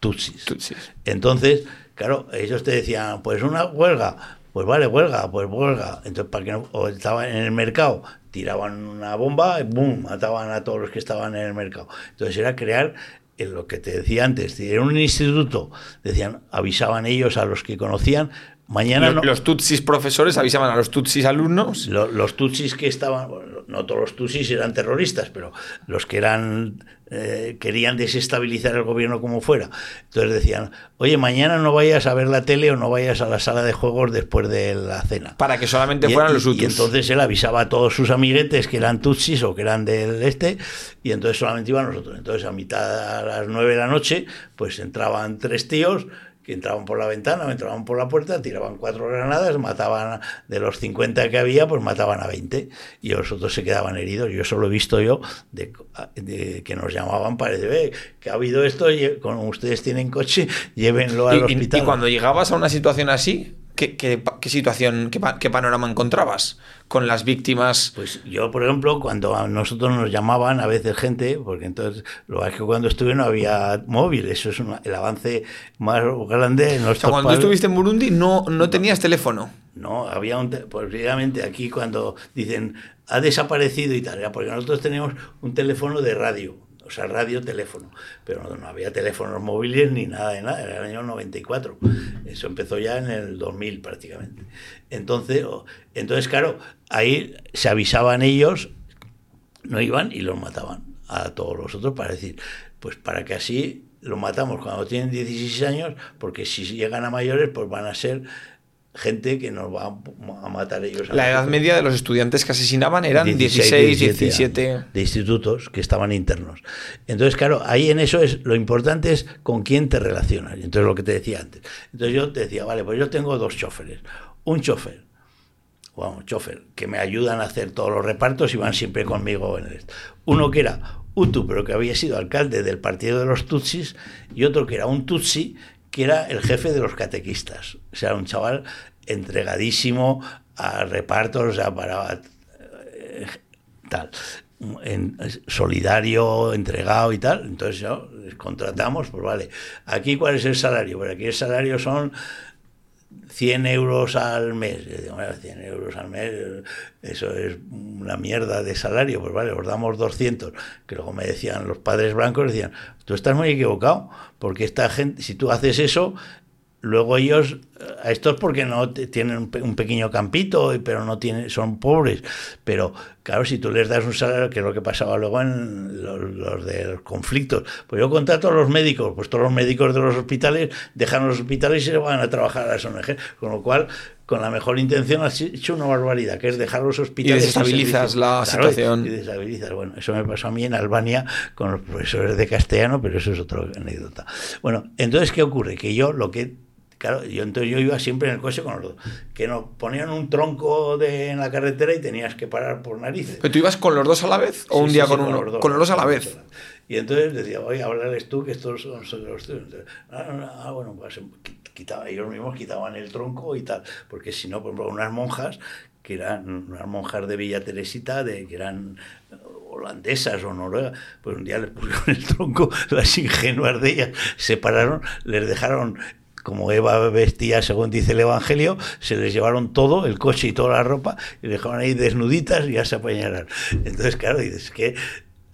tutsis. Tutsis. Entonces, claro, ellos te decían, pues una huelga, pues vale, huelga, pues huelga. Entonces, para que no, o estaban en el mercado, tiraban una bomba y boom, mataban a todos los que estaban en el mercado. Entonces era crear eh, lo que te decía antes, era un instituto, decían, avisaban ellos a los que conocían, mañana Los, no, los tutsis profesores avisaban a los tutsis alumnos. lo- los tutsis que estaban, no todos los tutsis eran terroristas, pero los que eran eh, querían desestabilizar el gobierno como fuera. Entonces decían, oye, mañana no vayas a ver la tele o no vayas a la sala de juegos después de la cena. Para que solamente Y- fueran y- los hutus. Y entonces él avisaba a todos sus amiguetes que eran tutsis o que eran del este, y entonces solamente iban nosotros. Entonces a mitad, a las nueve de la noche, pues entraban tres tíos que entraban por la ventana o entraban por la puerta, tiraban cuatro granadas, mataban de los 50 que había, pues mataban a 20 y los otros se quedaban heridos. Yo eso lo he visto yo, de, de que nos llamaban para decir, "Ve, que ha habido esto, como ustedes tienen coche, llévenlo al Y- y, hospital. y cuando llegabas a una situación así, ¿qué, qué situación, qué, qué panorama encontrabas? Con las víctimas. Pues yo, por ejemplo, cuando a nosotros nos llamaban a veces gente, porque entonces lo que es que cuando estuve no había móvil, eso es una- el avance más grande en O sea, cuando tú estuviste en Burundi no, no tenías teléfono. No, había un. te- Pues aquí cuando dicen ha desaparecido y tal, era porque nosotros teníamos un teléfono de radio, sea, radio-teléfono, pero no, había teléfonos móviles ni nada de nada, era el año 94. Eso empezó ya en el 2000 prácticamente. Entonces, entonces claro, ahí se avisaban ellos, no iban y los mataban a todos los otros para decir, pues para que así los matamos cuando tienen 16 años, porque si llegan a mayores, pues van a ser gente que nos va a matar ellos. a La edad media de los estudiantes que asesinaban eran 16, 17. años, de institutos que estaban internos. Entonces, claro, ahí en eso es lo importante es con quién te relacionas. Entonces, lo que te decía antes. Entonces, yo te decía, vale, pues yo tengo dos choferes. Un chofer, bueno, chofer, que me ayudan a hacer todos los repartos y van siempre conmigo en el. Uno que era Utu, pero que había sido alcalde del partido de los Tutsis, y otro que era un Tutsi, que era el jefe de los catequistas. O sea, un chaval entregadísimo a repartos, sea, para eh, tal, en- solidario, entregado y tal. Entonces contratamos, pues vale, aquí cuál es el salario, pues aquí el salario son 100 euros al mes. Yo digo, "Bueno, 100 euros al mes, eso es una mierda de salario. Pues vale, os damos 200. Que luego me decían los padres blancos, decían, tú estás muy equivocado, porque esta gente, si tú haces eso, luego ellos, eh, a estos porque no tienen un, pe- un pequeño campito, y- pero no tienen, son pobres. Pero claro, si tú les das un salario, que es lo que pasaba luego en los, los de los conflictos, pues yo contrato a los médicos, pues todos los médicos de los hospitales dejan los hospitales y se van a trabajar a las ONG, con lo cual con la mejor intención has hecho una barbaridad, que es dejar los hospitales. sin desestabilizas la Claro, situación. y desestabilizas. Bueno, eso me pasó a mí en Albania con los profesores de castellano, pero eso es otra anécdota. Bueno, entonces, ¿qué ocurre? Que yo lo que Claro, yo entonces yo iba siempre en el coche con los dos. Que nos ponían un tronco de, en la carretera y tenías que parar por narices. ¿Pero tú ibas con los dos a la vez? ¿O Sí, un sí, día sí, con uno? dos, con los dos a la vez. Y entonces decía, oye, háblales tú que estos son, los tuyos. Ah, no, ah, bueno, pues qui- quitaba, ellos mismos quitaban el tronco y tal. Porque si no, por ejemplo, unas monjas, que eran unas monjas de Villa Teresita, de, que eran holandesas o noruegas, pues un día les pusieron el tronco, las ingenuas de ellas se pararon, les dejaron como Eva vestía según dice el Evangelio, se les llevaron todo, el coche y toda la ropa, y dejaron ahí desnuditas y ya se apañaron. Entonces, claro, dices que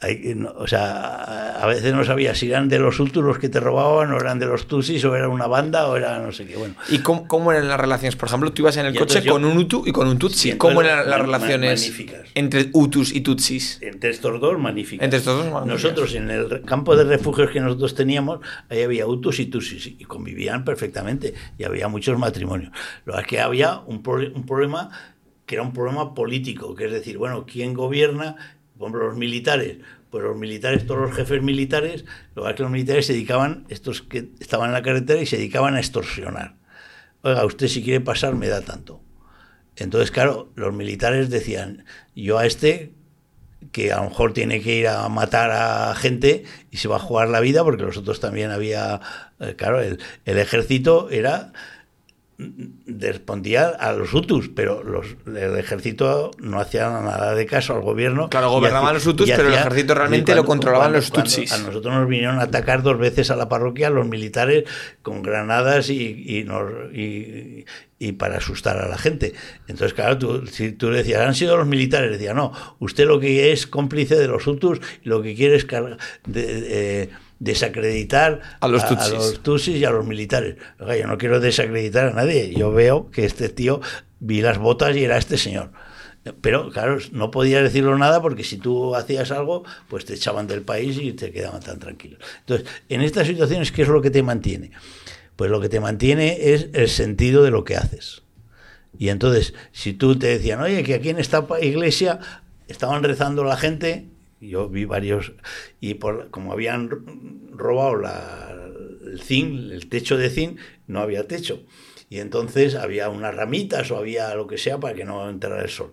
hay, no, o sea, a veces no sabía si eran de los los que te robaban, o eran de los Tutsis, o era una banda, o era no sé qué. Bueno, ¿Y cómo, cómo eran las relaciones? Por ejemplo, tú ibas en el coche yo- con un Hutu y con un Tutsi. ¿Cómo eran las relaciones magníficas. entre Hutus y Tutsis? entre estos dos, magníficas. Entre estos dos, magníficas. Nosotros, en el campo de refugios que nosotros teníamos, ahí había Hutus y Tutsis, y convivían perfectamente, y había muchos matrimonios. Lo que es que había un, pro- un problema que era un problema político, que es decir, bueno, ¿quién gobierna? Por ejemplo, los militares, pues los militares, todos los jefes militares, lo que los militares se dedicaban, estos que estaban en la carretera, y se dedicaban a extorsionar. Oiga, usted si quiere pasar me da tanto. Entonces, claro, los militares decían, yo a este que a lo mejor tiene que ir a matar a gente y se va a jugar la vida, porque nosotros también había, eh, claro, el ejército era respondía a los Hutus, pero los, el ejército no hacía nada de caso al gobierno. Claro, gobernaban los Hutus, pero el ejército realmente lo controlaban los Tutsis. A nosotros nos vinieron a atacar dos veces a la parroquia los militares con granadas y, y, y, para asustar a la gente. Entonces, claro, tú, si tú le decías, han sido los militares, decía, no, usted lo que es cómplice de los Hutus y lo que quiere es cargar... De, desacreditar a los, tutsis. y a los militares. yo no quiero desacreditar a nadie. Yo veo que este tío vi las botas y era este señor. Pero claro, no podía decirlo nada porque si tú hacías algo, pues te echaban del país y te quedaban tan tranquilos. Entonces, en estas situaciones, ¿qué es lo que te mantiene? Pues lo que te mantiene es el sentido de lo que haces. Y entonces, si tú te decían, oye, que aquí en esta iglesia estaban rezando la gente yo vi varios, y por, como habían robado la, el el techo de zinc, no había techo. Y entonces había unas ramitas o había lo que sea para que no entrara el sol.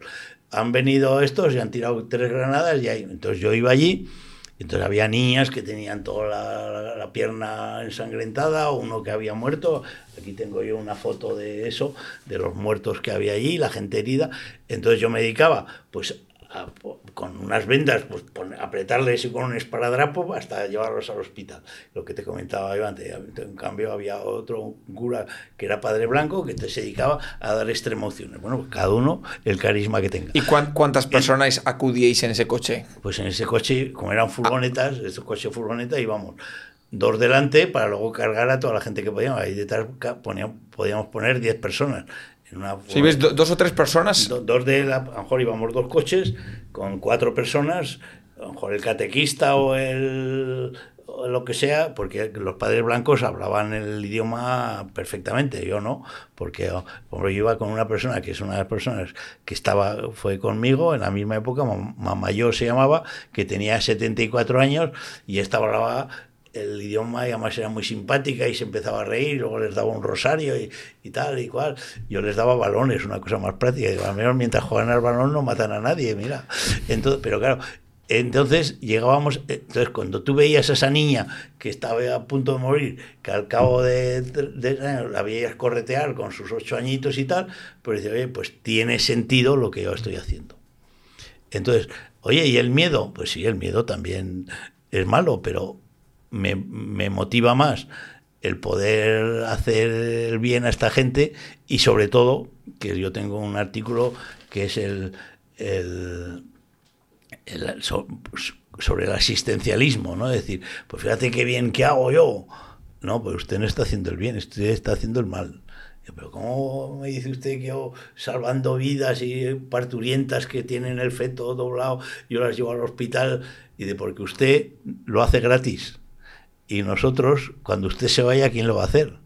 Han venido estos y han tirado tres granadas y ahí. Entonces yo iba allí. Entonces había niñas que tenían toda la, la, pierna ensangrentada uno que había muerto. Aquí tengo yo una foto de eso, de los muertos que había allí, la gente herida. Entonces yo me dedicaba pues con unas vendas, pues apretarles y con un esparadrapo hasta llevarlos al hospital. Lo que te comentaba yo antes. En cambio, había otro cura que era padre blanco que se dedicaba a dar extremociones. Bueno, pues cada uno el carisma que tenga. ¿Y cuántas personas acudíais en ese coche? Pues en ese coche, como eran furgonetas, ese coche furgoneta, íbamos dos delante para luego cargar a toda la gente que podíamos. Ahí detrás podíamos poner 10 personas si ves dos o tres personas. dos de la, a lo mejor íbamos dos coches con cuatro personas, a lo mejor el catequista o el lo que sea, porque los padres blancos hablaban el idioma perfectamente, yo no, porque yo iba con una persona que es una de las personas que estaba, fue conmigo en la misma época, mamá yo se llamaba, que tenía 74 años y estaba hablaba el idioma y además era muy simpática y se empezaba a reír, luego les daba un rosario y, tal y cual. Yo les daba balones, una cosa más práctica. Digo, al menos mientras juegan al balón no matan a nadie, mira. Entonces, pero claro, entonces llegábamos, entonces cuando tú veías a esa niña que estaba a punto de morir, que al cabo de, años la veías corretear con sus ocho añitos y tal, pues decía, oye, pues tiene sentido lo que yo estoy haciendo. Entonces, oye, ¿y el miedo? Pues sí, el miedo también es malo, pero me, motiva más el poder hacer el bien a esta gente y sobre todo que yo tengo un artículo que es el, el, sobre el asistencialismo, ¿no? Es decir, pues fíjate qué bien que hago yo. No, pues usted no está haciendo el bien, usted está haciendo el mal. Pero ¿cómo me dice usted que yo salvando vidas y parturientas que tienen el feto doblado, yo las llevo al hospital? Y de porque usted lo hace gratis. Y nosotros, cuando usted se vaya, ¿quién lo va a hacer?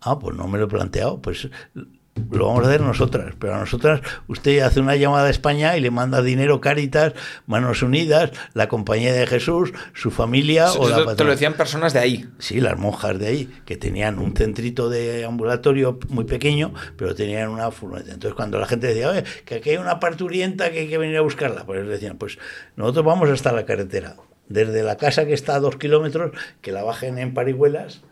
Ah, pues no me lo he planteado. Pues lo vamos a hacer nosotras. Pero a nosotras, usted hace una llamada a España y le manda dinero Cáritas, Manos Unidas, la Compañía de Jesús, su familia o la Te lo decían personas de ahí. Sí, las monjas de ahí, que tenían un centrito de ambulatorio muy pequeño, pero tenían una furgoneta. Entonces, cuando la gente decía, oye, que aquí hay una parturienta que hay que venir a buscarla, pues decían, pues nosotros vamos hasta la carretera desde la casa que está a dos kilómetros, que la bajen en parihuelas,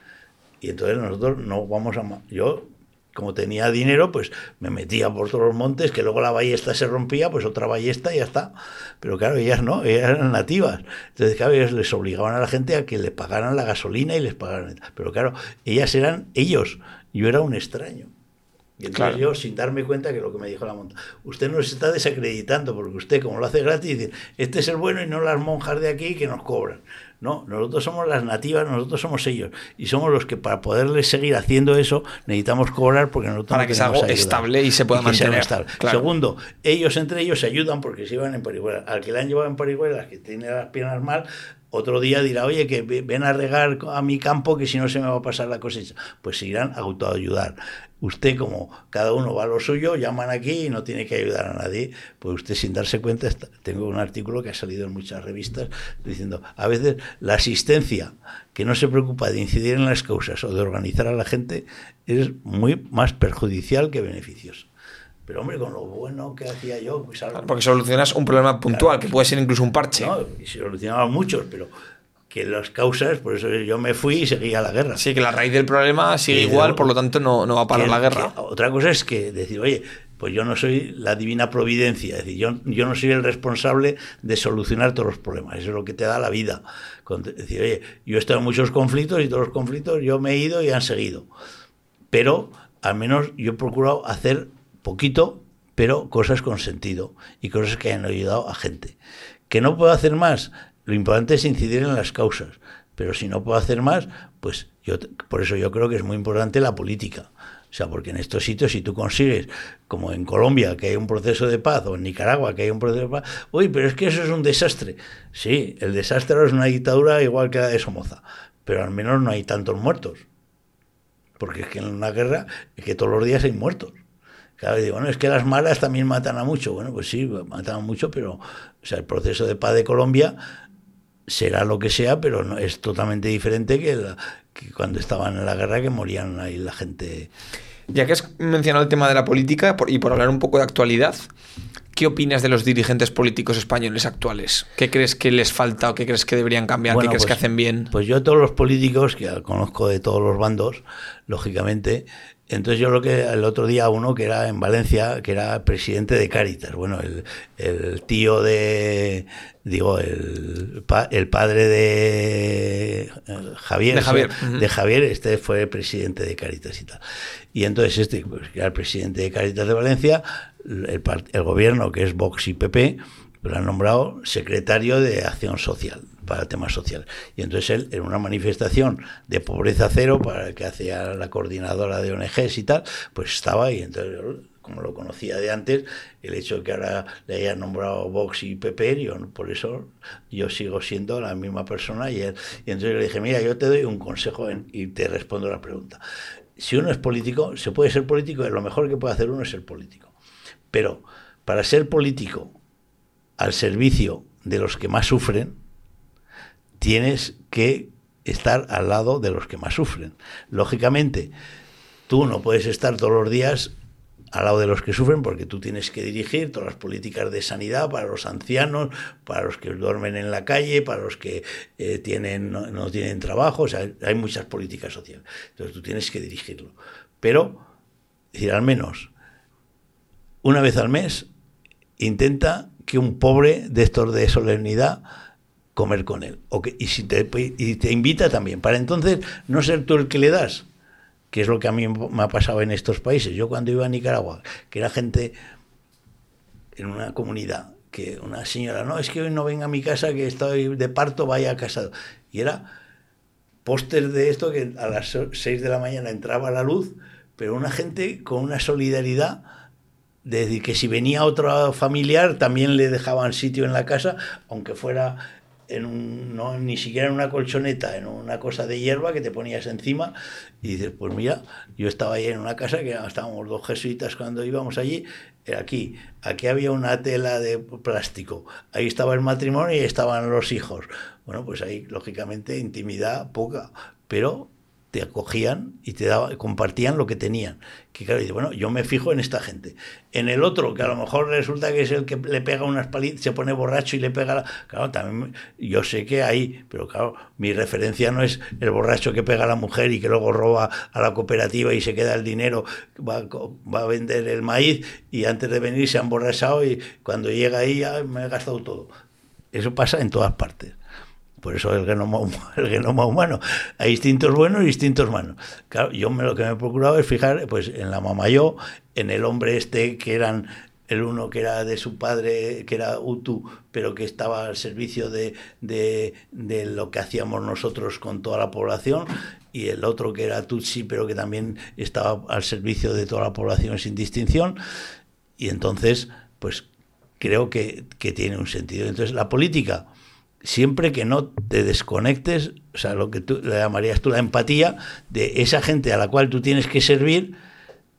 y entonces nosotros no vamos a... Yo, como tenía dinero, pues me metía por todos los montes, que luego la ballesta se rompía, pues otra ballesta y ya está. Pero claro, ellas no, ellas eran nativas. Entonces, claro, ellos les obligaban a la gente a que le pagaran la gasolina y les pagaran... Pero claro, ellas eran ellos, yo era un extraño. Y entonces yo, sin darme cuenta que lo que me dijo la monta, usted nos está desacreditando, porque usted, como lo hace gratis, dice, este es el bueno y no las monjas de aquí que nos cobran. No, nosotros somos las nativas, nosotros somos ellos. Y somos los que para poderles seguir haciendo eso necesitamos cobrar porque nosotros Para que sea algo estable y se pueda mantener. Estable. Segundo, ellos entre ellos se ayudan porque se iban en parihuelas. Al que le han llevado en parihuelas, que tiene las piernas mal, otro día dirá, oye, que ven a regar a mi campo que si no se me va a pasar la cosecha. Pues se irán a autoayudar. Usted, como cada uno va a lo suyo, llaman aquí y no tiene que ayudar a nadie. Pues usted, sin darse cuenta, tengo un artículo que ha salido en muchas revistas diciendo, a veces la asistencia que no se preocupa de incidir en las causas o de organizar a la gente es muy más perjudicial que beneficioso. Pero hombre, con lo bueno que hacía yo, pues Porque solucionas un problema puntual, que puede ser incluso un parche. No, y se solucionaban muchos, pero que las causas, por eso yo me fui y seguía la guerra. Sí, que la raíz del problema sigue igual, por lo tanto no, no va a parar la guerra. otra cosa es que decir, oye, pues yo no soy la divina providencia, es decir, yo, yo no soy el responsable de solucionar todos los problemas, eso es lo que te da la vida. Es decir, oye, yo he estado en muchos conflictos y todos los conflictos yo me he ido y han seguido. Pero al menos yo he procurado hacer poquito, pero cosas con sentido y cosas que han ayudado a gente. ¿Que no puedo hacer más? Lo importante es incidir en las causas, pero si no puedo hacer más, pues yo, por eso yo creo que es muy importante la política. O sea, porque en estos sitios, si tú consigues, como en Colombia, que hay un proceso de paz, o en Nicaragua, que hay un proceso de paz, uy, pero es que eso es un desastre. Sí, el desastre es una dictadura igual que la de Somoza, pero al menos no hay tantos muertos. Porque es que en una guerra es que todos los días hay muertos. Claro, digo, bueno, es que las malas también matan a mucho. Bueno, pues sí, matan a mucho, pero o sea, el proceso de paz de Colombia será lo que sea, pero no, es totalmente diferente que, cuando estaban en la guerra que morían ahí la gente. Ya que has mencionado el tema de la política y por hablar un poco de actualidad, ¿qué opinas de los dirigentes políticos españoles actuales? ¿Qué crees que les falta o qué crees que deberían cambiar? ¿Qué crees que pues, hacen bien? Pues yo todos los políticos, que conozco de todos los bandos, lógicamente, entonces yo lo que el otro día uno que era en Valencia, que era presidente de Cáritas, bueno, el, tío de, digo, el, el padre de eh, Javier, de Javier. de Javier, este fue presidente de Cáritas y tal. Y entonces este, pues, que era el presidente de Cáritas de Valencia, el, el gobierno que es Vox y PP, lo han nombrado secretario de Acción Social para temas sociales. Y entonces él, en una manifestación de pobreza cero, para que hacía la coordinadora de ONGs y tal, pues estaba ahí. Entonces, como lo conocía de antes, el hecho de que ahora le hayan nombrado Vox y PP, yo, por eso yo sigo siendo la misma persona. Y, y entonces le dije, mira, yo te doy un consejo y te respondo la pregunta. Si uno es político, se puede ser político, y lo mejor que puede hacer uno es ser político. Pero para ser político al servicio de los que más sufren, tienes que estar al lado de los que más sufren. Lógicamente, tú no puedes estar todos los días al lado de los que sufren porque tú tienes que dirigir todas las políticas de sanidad para los ancianos, para los que duermen en la calle, para los que eh, no, tienen trabajo, hay muchas políticas sociales. Entonces tú tienes que dirigirlo. Pero, decir, al menos una vez al mes, intenta que un pobre de estos de solemnidad comer con él. Y, si te invita también. Para entonces no ser tú el que le das, que es lo que a mí me ha pasado en estos países. Yo cuando iba a Nicaragua, que era gente en una comunidad, que una señora, no, es que hoy no venga a mi casa, que estoy de parto, vaya casado. Y era póster de esto que a las 6 de la mañana entraba la luz, pero una gente con una solidaridad de decir que si venía otro familiar también le dejaban sitio en la casa, aunque fuera en un, no, ni siquiera en una colchoneta, en una cosa de hierba que te ponías encima y dices, pues mira, yo estaba ahí en una casa que estábamos dos jesuitas cuando íbamos allí, aquí, aquí había una tela de plástico, ahí estaba el matrimonio y estaban los hijos. Bueno, pues ahí lógicamente intimidad poca, pero te acogían y te daba, compartían lo que tenían. Que claro, bueno, yo me fijo en esta gente. En el otro, que a lo mejor resulta que es el que le pega unas palitas, se pone borracho y le pega Claro, también yo sé que hay, pero claro, mi referencia no es el borracho que pega a la mujer y que luego roba a la cooperativa y se queda el dinero, va, va a vender el maíz y antes de venir se ha emborrachado y cuando llega ahí ya me he gastado todo. Eso pasa en todas partes por eso el genoma, el genoma humano. Hay instintos buenos y instintos malos. Yo me, lo que me he procurado es fijar pues, en la mamá yo, en el hombre este que eran el uno que era de su padre, que era Utu, pero que estaba al servicio de, de, de, lo que hacíamos nosotros con toda la población, y el otro que era Tutsi, pero que también estaba al servicio de toda la población sin distinción. Y entonces, pues creo que, que tiene un sentido. Entonces, la política siempre que no te desconectes, o sea, lo que tú le llamarías tú la empatía de esa gente a la cual tú tienes que servir,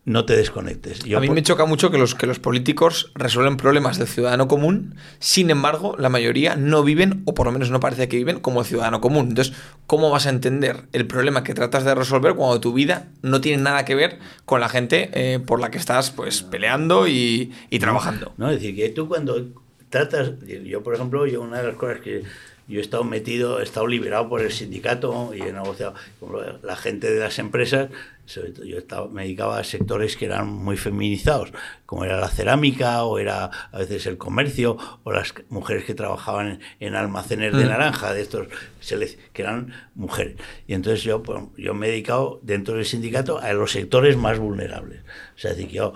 no te desconectes. a mí me choca mucho que los, que los políticos resuelven problemas del ciudadano común, sin embargo, la mayoría no viven, o por lo menos no parece que viven, como ciudadano común. Entonces, ¿cómo vas a entender el problema que tratas de resolver cuando tu vida no tiene nada que ver con la gente eh, por la que estás pues peleando y, y trabajando? No, es decir, que tú cuando tratas, yo por ejemplo, yo una de las cosas que yo he estado metido, he estado liberado por el sindicato y he negociado con la gente de las empresas. yo estaba, me dedicaba a sectores que eran muy feminizados, como era la cerámica o era a veces el comercio o las mujeres que trabajaban en, almacenes de mm. naranja, de estos que eran mujeres. Y entonces yo, pues, yo me he dedicado dentro del sindicato a los sectores más vulnerables. O sea, decir, que yo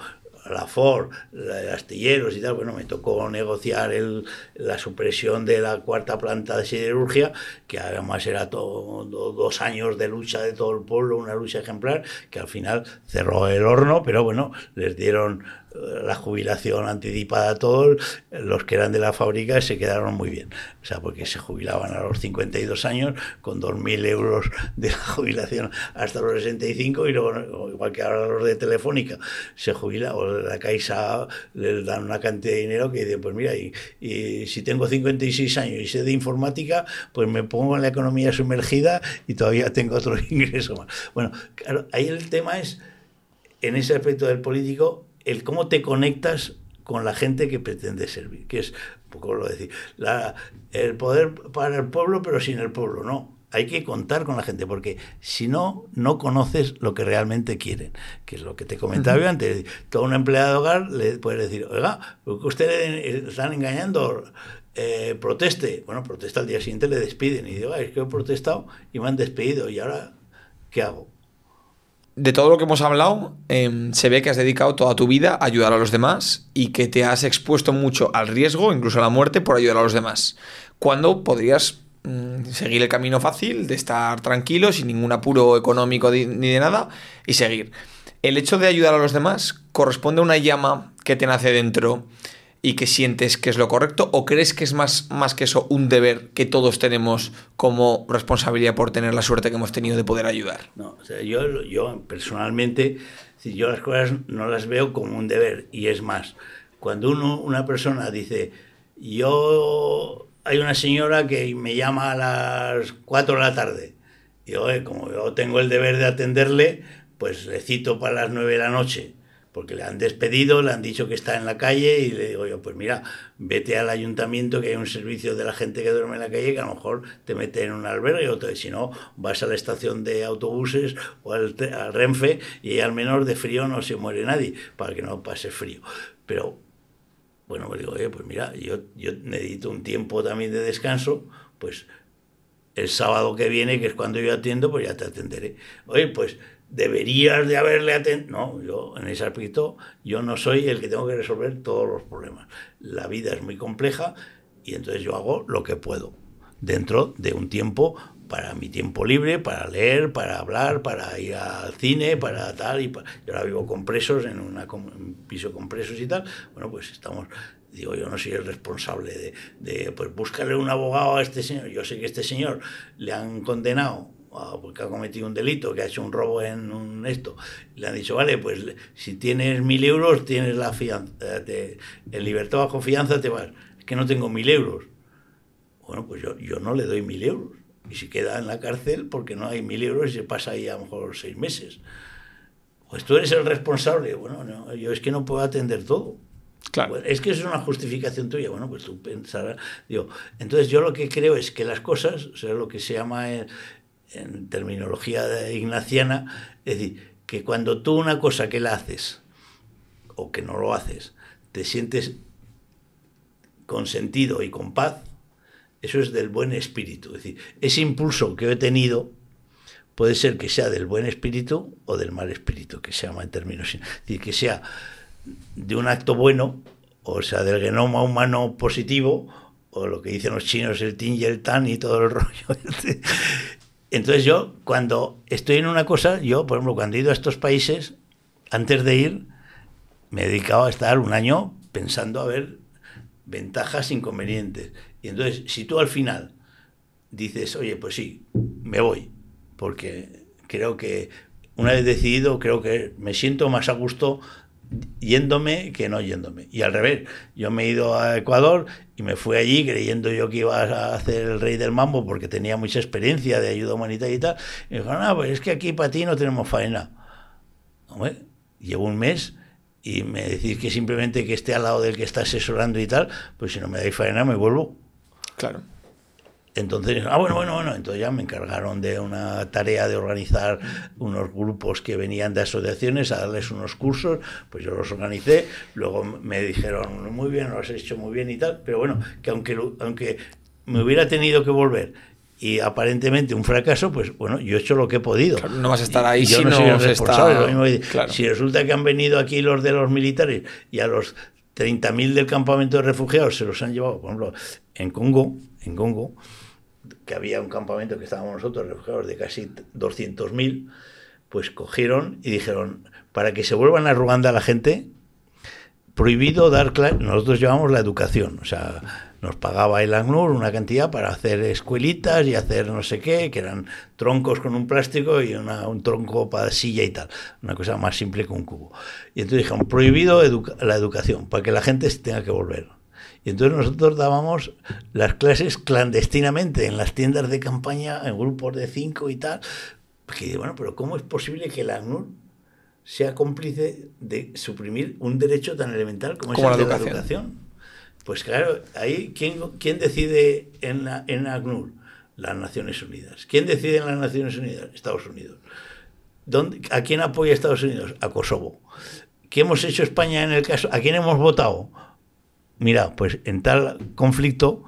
la Ford, la astilleros y tal, bueno, me tocó negociar el, la supresión de la cuarta planta de siderurgia, que además era todo, dos años de lucha de todo el pueblo, una lucha ejemplar, que al final cerró el horno, pero bueno, les dieron la jubilación anticipada a todos, los que eran de la fábrica se quedaron muy bien. O sea, porque se jubilaban a los 52 años con 2.000 euros de la jubilación hasta los 65 y luego, igual que ahora los de Telefónica, se jubila o la Caixa les dan una cantidad de dinero que dicen, pues mira, y, y si tengo 56 años y sé de informática, pues me pongo en la economía sumergida y todavía tengo otro ingreso más. Bueno, claro, ahí el tema es, en ese aspecto del político, el cómo te conectas con la gente que pretende servir, que es un poco lo decir, la, el poder para el pueblo pero sin el pueblo, no. Hay que contar con la gente, porque si no, no conoces lo que realmente quieren, que es lo que te comentaba yo antes. Todo un empleado de hogar le puedes decir, oiga, porque usted le están engañando, eh, proteste. Bueno, protesta al día siguiente, le despiden. Y digo, es que he protestado y me han despedido, ¿y ahora qué hago? De todo lo que hemos hablado, em, se ve que has dedicado toda tu vida a ayudar a los demás y que te has expuesto mucho al riesgo, incluso a la muerte, por ayudar a los demás. Cuando podrías mm, seguir el camino fácil de estar tranquilo, sin ningún apuro económico ni de nada, y seguir. El hecho de ayudar a los demás corresponde a una llama que te nace dentro y que sientes que es lo correcto? ¿O crees que es más, más que eso un deber que todos tenemos como responsabilidad por tener la suerte que hemos tenido de poder ayudar? No, o yo, yo personalmente, yo las cosas no las veo como un deber, y es más, cuando uno, una persona dice, yo, hay una señora que me llama a las 4 de la tarde, yo, como yo tengo el deber de atenderle, pues le cito para las 9 de la noche porque le han despedido, le han dicho que está en la calle y le digo yo, pues mira, vete al ayuntamiento que hay un servicio de la gente que duerme en la calle que a lo mejor te mete en un albergue o si no, vas a la estación de autobuses o al, Renfe y al menos de frío no se muere nadie para que no pase frío. Pero bueno, me digo, oye, pues mira, yo, yo necesito un tiempo también de descanso, pues el sábado que viene, que es cuando yo atiendo, pues ya te atenderé. Oye, pues deberías de haberle atendido. No, yo en ese aspecto yo no soy el que tengo que resolver todos los problemas. La vida es muy compleja y entonces yo hago lo que puedo dentro de un tiempo para mi tiempo libre, para leer, para hablar, para ir al cine, para tal. Y yo ahora vivo con presos, en una, un piso con presos y tal. Bueno, pues estamos digo, yo no soy el responsable de, de, pues buscarle un abogado a este señor. Yo sé que este señor le han condenado porque ha cometido un delito, que ha hecho un robo en un esto, le han dicho, vale, pues si tienes mil euros, tienes la fianza, en libertad bajo fianza te vas. Es que no tengo mil euros. Bueno, pues yo, yo no le doy mil euros. Y si queda en la cárcel porque no hay mil euros y se pasa ahí a lo mejor seis meses. Pues tú eres el responsable. Bueno, yo es que no puedo atender todo. Claro. es que eso es una justificación tuya. Bueno, pues tú pensarás. Digo, entonces yo lo que creo es que las cosas, o sea, lo que se llama en terminología ignaciana, es decir, que cuando tú una cosa que la haces o que no lo haces, te sientes con sentido y con paz, eso es del buen espíritu. Es decir, ese impulso que he tenido puede ser que sea del buen espíritu o del mal espíritu, que se llama en términos. Es decir, que sea de un acto bueno, o sea, del genoma humano positivo, o lo que dicen los chinos, el tin y el tan y todo el rollo. Entonces yo, cuando estoy en una cosa, yo, por ejemplo, cuando he ido a estos países, antes de ir, me he dedicado a estar un año pensando a ver ventajas, inconvenientes. Y entonces, si tú al final dices, oye, pues sí, me voy, porque creo que una vez decidido, creo que me siento más a gusto yéndome que no yéndome. Y al revés, yo me he ido a Ecuador y me fui allí creyendo yo que iba a hacer el rey del mambo porque tenía mucha experiencia de ayuda humanitaria y tal. Y me dijo, no, pues es que aquí para ti no tenemos faena. llevo un mes y me decís que simplemente que esté al lado del que está asesorando y tal, pues si no me dais faena me vuelvo. Claro. Entonces, ah, bueno, bueno, bueno, entonces ya me encargaron de una tarea de organizar unos grupos que venían de asociaciones a darles unos cursos, pues yo los organicé, luego me dijeron, muy bien, lo has hecho muy bien y tal, pero bueno, que aunque, aunque me hubiera tenido que volver y aparentemente un fracaso, pues bueno, yo he hecho lo que he podido. no vas a estar ahí si no, soy responsable. Si resulta que han venido aquí los de los militares y a los 30.000 del campamento de refugiados se los han llevado, por ejemplo, en Congo, en Congo, que había un campamento que estábamos nosotros refugiados de casi 200.000, pues cogieron y dijeron, para que se vuelvan a Ruanda la gente, prohibido dar clases, nosotros llevamos la educación, o sea, nos pagaba el ACNUR una cantidad para hacer escuelitas y hacer no sé qué, que eran troncos con un plástico y un tronco para silla y tal, una cosa más simple que un cubo. Y entonces dijeron, prohibido la educación, para que la gente tenga que volver. Y entonces nosotros dábamos las clases clandestinamente en las tiendas de campaña, en grupos de cinco y tal. Porque, bueno, pero ¿cómo es posible que la ACNUR sea cómplice de suprimir un derecho tan elemental como, es el de la educación? Pues claro, ahí, ¿quién, quién decide en, la, en ACNUR? Las Naciones Unidas. ¿Quién decide en las Naciones Unidas? Estados Unidos. ¿Dónde, ¿A quién apoya Estados Unidos? A Kosovo. ¿Qué hemos hecho España en el caso? ¿A quién hemos votado? Mira, pues en tal conflicto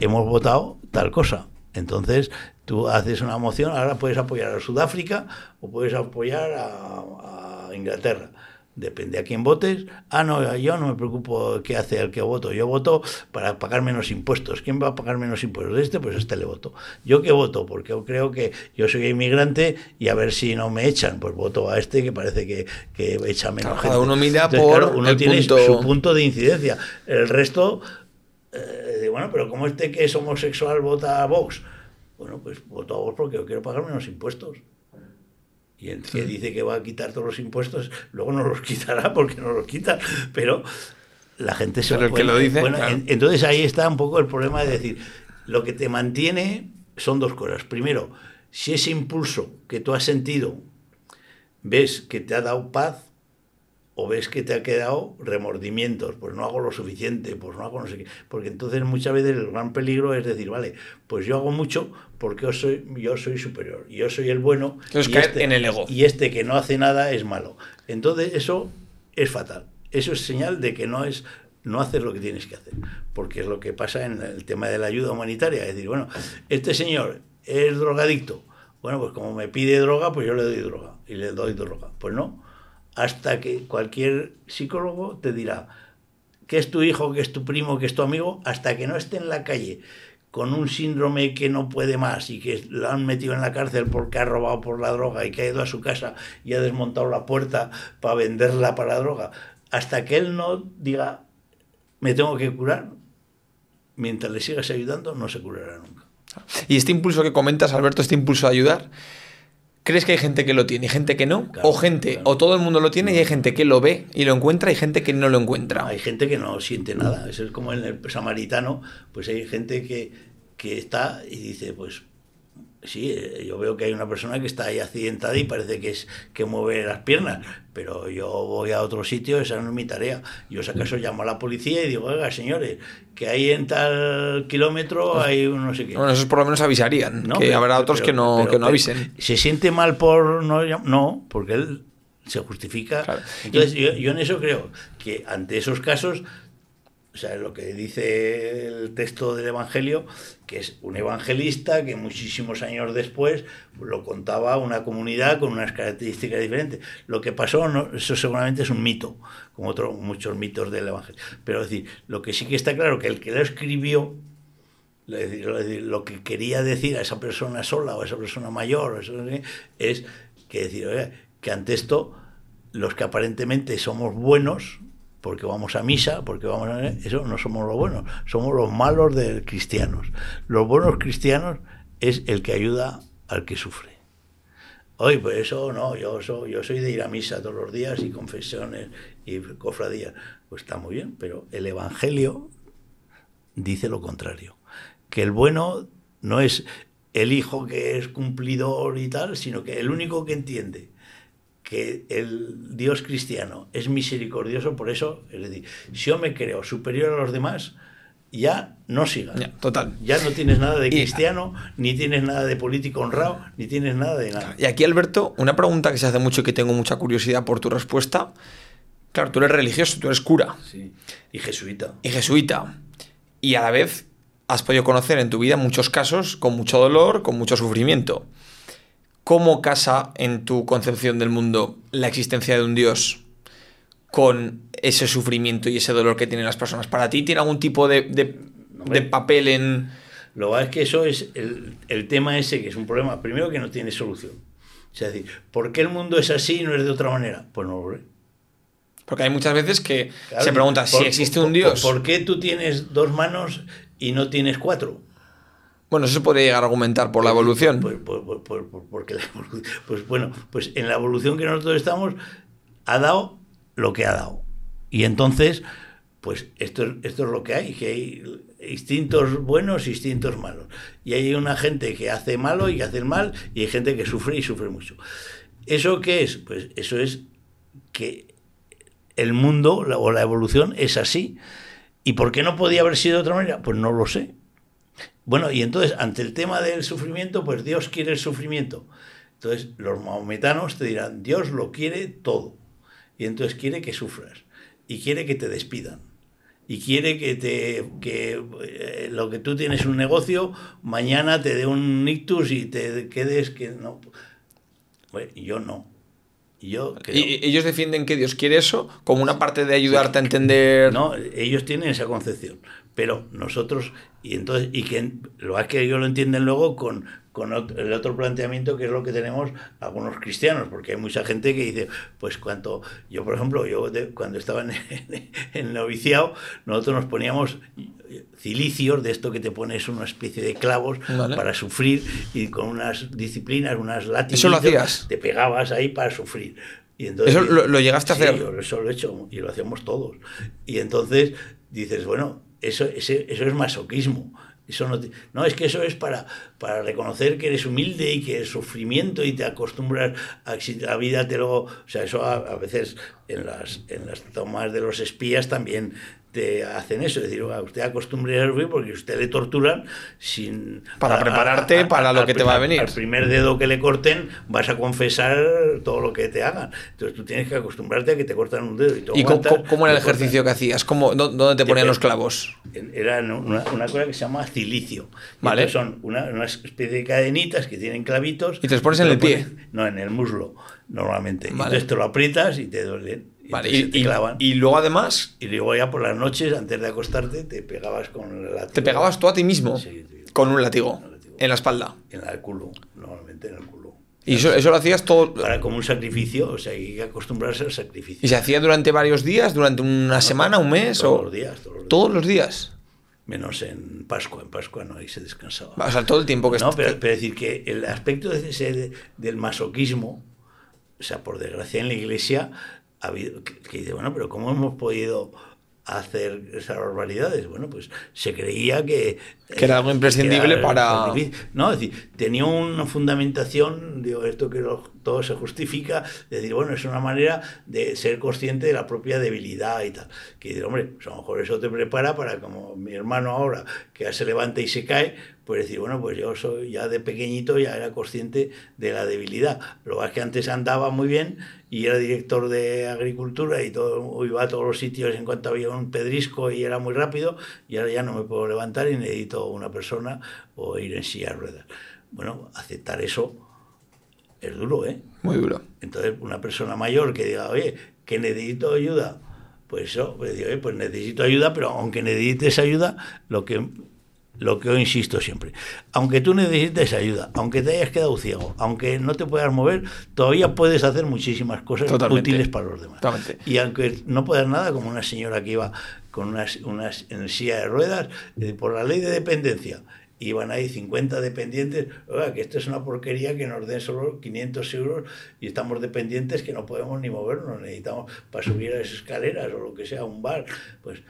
hemos votado tal cosa. Entonces, tú haces una moción, ahora puedes apoyar a Sudáfrica o puedes apoyar a, Inglaterra. Depende a quién votes. Ah, no, yo no me preocupo qué hace el que voto. Yo voto para pagar menos impuestos. ¿Quién va a pagar menos impuestos? De este, pues este le voto. ¿Yo qué voto? Porque yo creo que yo soy inmigrante y a ver si no me echan. Pues voto a este que parece que, que echa menos gente. Cada uno mira por uno tiene su punto de incidencia. El resto, eh, bueno, pero como este que es homosexual vota a Vox. Bueno, pues voto a Vox porque yo quiero pagar menos impuestos y el que dice que va a quitar todos los impuestos, luego no los quitará porque no los quita, pero la gente se pero el que lo dice, bueno, entonces ahí está un poco el problema de decir, lo que te mantiene son dos cosas. Primero, si ese impulso que tú has sentido ves que te ha dado paz, o ves que te ha quedado remordimientos, pues no hago lo suficiente, pues no hago no sé qué. Porque entonces muchas veces el gran peligro es decir, vale, pues yo hago mucho porque yo soy, yo soy superior, yo soy el bueno. y este, en el ego. Y este que no hace nada es malo. Entonces eso es fatal. Eso es señal de que no es no hacer lo que tienes que hacer. Porque es lo que pasa en el tema de la ayuda humanitaria. Es decir, bueno, este señor es drogadicto. Bueno, pues como me pide droga, pues yo le doy droga y le doy droga. Pues no hasta que cualquier psicólogo te dirá que es tu hijo, que es tu primo, que es tu amigo, hasta que no esté en la calle con un síndrome que no puede más y que lo han metido en la cárcel porque ha robado por la droga y que ha ido a su casa y ha desmontado la puerta para venderla para la droga, hasta que él no diga me tengo que curar, mientras le sigas ayudando no se curará nunca. Y este impulso que comentas, Alberto, este impulso de ayudar, ¿Crees que hay gente que lo tiene y gente que no? o gente, o todo el mundo lo tiene y hay gente que lo ve y lo encuentra y gente que no lo encuentra. Hay gente que no siente nada. Eso es como en el samaritano, pues hay gente que, que está y dice, pues sí, eh, yo veo que hay una persona que está ahí accidentada y parece que es que mueve las piernas, pero yo voy a otro sitio, esa no es mi tarea. Yo si acaso llamo a la policía y digo, oiga, señores, que ahí en tal kilómetro pues, hay un no sé qué. Bueno, esos por lo menos avisarían, que habrá otros que, no, que no avisen. ¿Se siente mal por no No, porque él se justifica. Entonces, yo, yo en eso creo que ante esos casos o sea, lo que dice el texto del Evangelio, que es un evangelista que muchísimos años después lo contaba una comunidad con unas características diferentes. Lo que pasó, eso seguramente es un mito, como otros muchos mitos del Evangelio. Pero decir, lo que sí que está claro, que el que lo escribió, lo que quería decir a esa persona sola o a esa persona mayor, es que decir, que ante esto, los que aparentemente somos buenos, porque vamos a misa, porque vamos a... Eso no somos los buenos, somos los malos de cristianos. Los buenos cristianos es el que ayuda al que sufre. Hoy, pues eso no, yo soy, yo soy de ir a misa todos los días y confesiones y cofradías. Pues está muy bien, pero el Evangelio dice lo contrario. Que el bueno no es el hijo que es cumplidor y tal, sino que el único que entiende que el Dios cristiano es misericordioso, por eso, es decir, si yo me creo superior a los demás, ya no sigas. Ya, total. Ya no tienes nada de cristiano, ni tienes nada de político honrado, ni tienes nada de nada. Y aquí, Alberto, una pregunta que se hace mucho y que tengo mucha curiosidad por tu respuesta. Claro, tú eres religioso, tú eres cura. Sí. Y jesuita. Y jesuita. Y a la vez has podido conocer en tu vida muchos casos con mucho dolor, con mucho sufrimiento. ¿Cómo casa en tu concepción del mundo la existencia de un Dios con ese sufrimiento y ese dolor que tienen las personas? ¿Para ti tiene algún tipo de, de, papel en...? Lo que es que eso es el, el, tema ese, que es un problema, primero que no tiene solución. Es decir, ¿por qué el mundo es así y no es de otra manera? Pues no lo. Porque hay muchas veces que se pregunta si existe un Dios. ¿Por qué tú tienes dos manos y no tienes cuatro? Bueno, eso se puede llegar a argumentar por la pues, evolución. Pues, pues, porque pues bueno, pues en la evolución que nosotros estamos ha dado lo que ha dado. Y entonces, pues esto, esto es lo que hay, que hay instintos buenos y instintos malos. Y hay una gente que hace malo y que hace mal, y hay gente que sufre y sufre mucho. ¿Eso qué es? Pues eso es que el mundo o la evolución es así. ¿Y por qué no podía haber sido de otra manera? Pues no lo sé. Bueno, y entonces, ante el tema del sufrimiento, pues Dios quiere el sufrimiento. Entonces, los maometanos te dirán, Dios lo quiere todo. Y entonces quiere que sufras. Y quiere que te despidan. Y quiere que te que eh, lo que tú tienes un negocio, mañana te dé un ictus y te quedes que no. Bueno, yo no. Yo ¿Y ellos defienden que Dios quiere eso como una parte de ayudarte a entender? No, ellos tienen esa concepción pero nosotros, y entonces, y que lo es que ellos lo entienden luego con, con el otro planteamiento que es lo que tenemos algunos cristianos, porque hay mucha gente que dice, pues cuando yo, por ejemplo, yo cuando estaba en, el noviciado, nosotros nos poníamos cilicios, de esto que te pones una especie de clavos para sufrir, y con unas disciplinas, unas látigos, ¿Eso lo hacías? te pegabas ahí para sufrir. Y entonces, ¿Eso lo, llegaste a hacer? Sí, eso lo he hecho y lo hacíamos todos. Y entonces dices, bueno, eso, eso es masoquismo. Eso no, no, es que eso es para, para reconocer que eres humilde y que el sufrimiento y te acostumbras a la vida te lo... O sea, eso a, veces en las, en las tomas de los espías también te hacen eso, es decir, usted acostumbre a sufrir porque usted le torturan sin... Para prepararte para lo que te va a venir. Al primer dedo que le corten vas a confesar todo lo que te hagan. Entonces tú tienes que acostumbrarte a que te cortan un dedo. ¿Y, ¿Y cómo, era el ejercicio que hacías? ¿Cómo, ¿Dónde te ponían los clavos? Era una, una, cosa que se llama cilicio. Vale. Son una, una, especie de cadenitas que tienen clavitos. ¿Y te los pones en el pie? no, en el muslo, normalmente. Entonces te lo aprietas y te duele y, luego además. Y luego ya por las noches, antes de acostarte, te pegabas con el látigo. ¿Te pegabas tú a ti mismo? Con un látigo. En la espalda. En el culo, normalmente en el culo. ¿Y eso, eso, lo hacías todo? Para como un sacrificio, o sea, hay que acostumbrarse al sacrificio. ¿Y se hacía durante varios días, durante una semana, un mes? Todos los días. Todos los días. ¿Todos los días? Menos en Pascua, en Pascua no, ahí se descansaba. O sea, todo el tiempo que... No, pero, pero decir que el aspecto de ese, del masoquismo, o sea, por desgracia en la iglesia, ha habido, que, dice, bueno, pero ¿cómo hemos podido hacer esas barbaridades? Bueno, pues se creía que... Que era algo imprescindible para... No, es decir, tenía una fundamentación, digo, esto que todo se justifica, decir, bueno, es una manera de ser consciente de la propia debilidad y tal. Que dice, hombre, pues a lo mejor eso te prepara para, como mi hermano ahora, que ya se levanta y se cae, pues decir, bueno, pues yo soy ya de pequeñito, ya era consciente de la debilidad. Lo que que antes andaba muy bien y era director de agricultura y todo, iba a todos los sitios en cuanto había un pedrisco y era muy rápido, y ahora ya no me puedo levantar y necesito una persona o ir en silla de ruedas. Bueno, aceptar eso es duro, ¿eh? Muy duro. Entonces, una persona mayor que diga, oye, que necesito ayuda, pues eso, pues, digo, pues necesito ayuda, pero aunque necesites ayuda, lo que lo que yo insisto siempre. Aunque tú necesites ayuda, aunque te hayas quedado ciego, aunque no te puedas mover, todavía puedes hacer muchísimas cosas útiles para los demás. Y aunque no puedas nada, como una señora que iba con unas, unas en silla de ruedas, eh, por la ley de dependencia, iban ahí 50 dependientes, oiga, que esto es una porquería que nos den solo 500 euros y estamos dependientes que no podemos ni movernos, necesitamos para subir a las escaleras o lo que sea, un bar, pues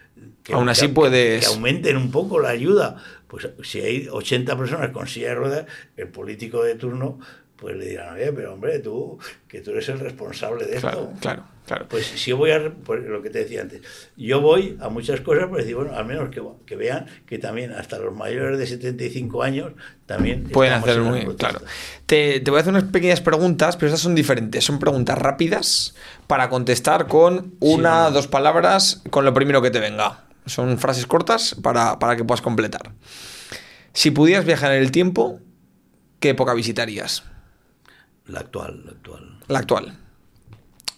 que, aún así puedes... Que, aumenten un poco la ayuda. Pues si hay 80 personas con silla de ruedas, el político de turno pues le dirán, oye, pero hombre, tú, que tú eres el responsable de esto. Claro, claro. Pues si yo voy a, pues lo que te decía antes, yo voy a muchas cosas, pues decir, bueno, al menos que, que vean que también hasta los mayores de 75 años también pueden hacer muy claro. Te, te, voy a hacer unas pequeñas preguntas, pero estas son diferentes. Son preguntas rápidas para contestar con una, o dos palabras, con lo primero que te venga. Son frases cortas para, para que puedas completar. Si pudieras viajar en el tiempo, ¿qué época visitarías? La actual, la actual. La actual.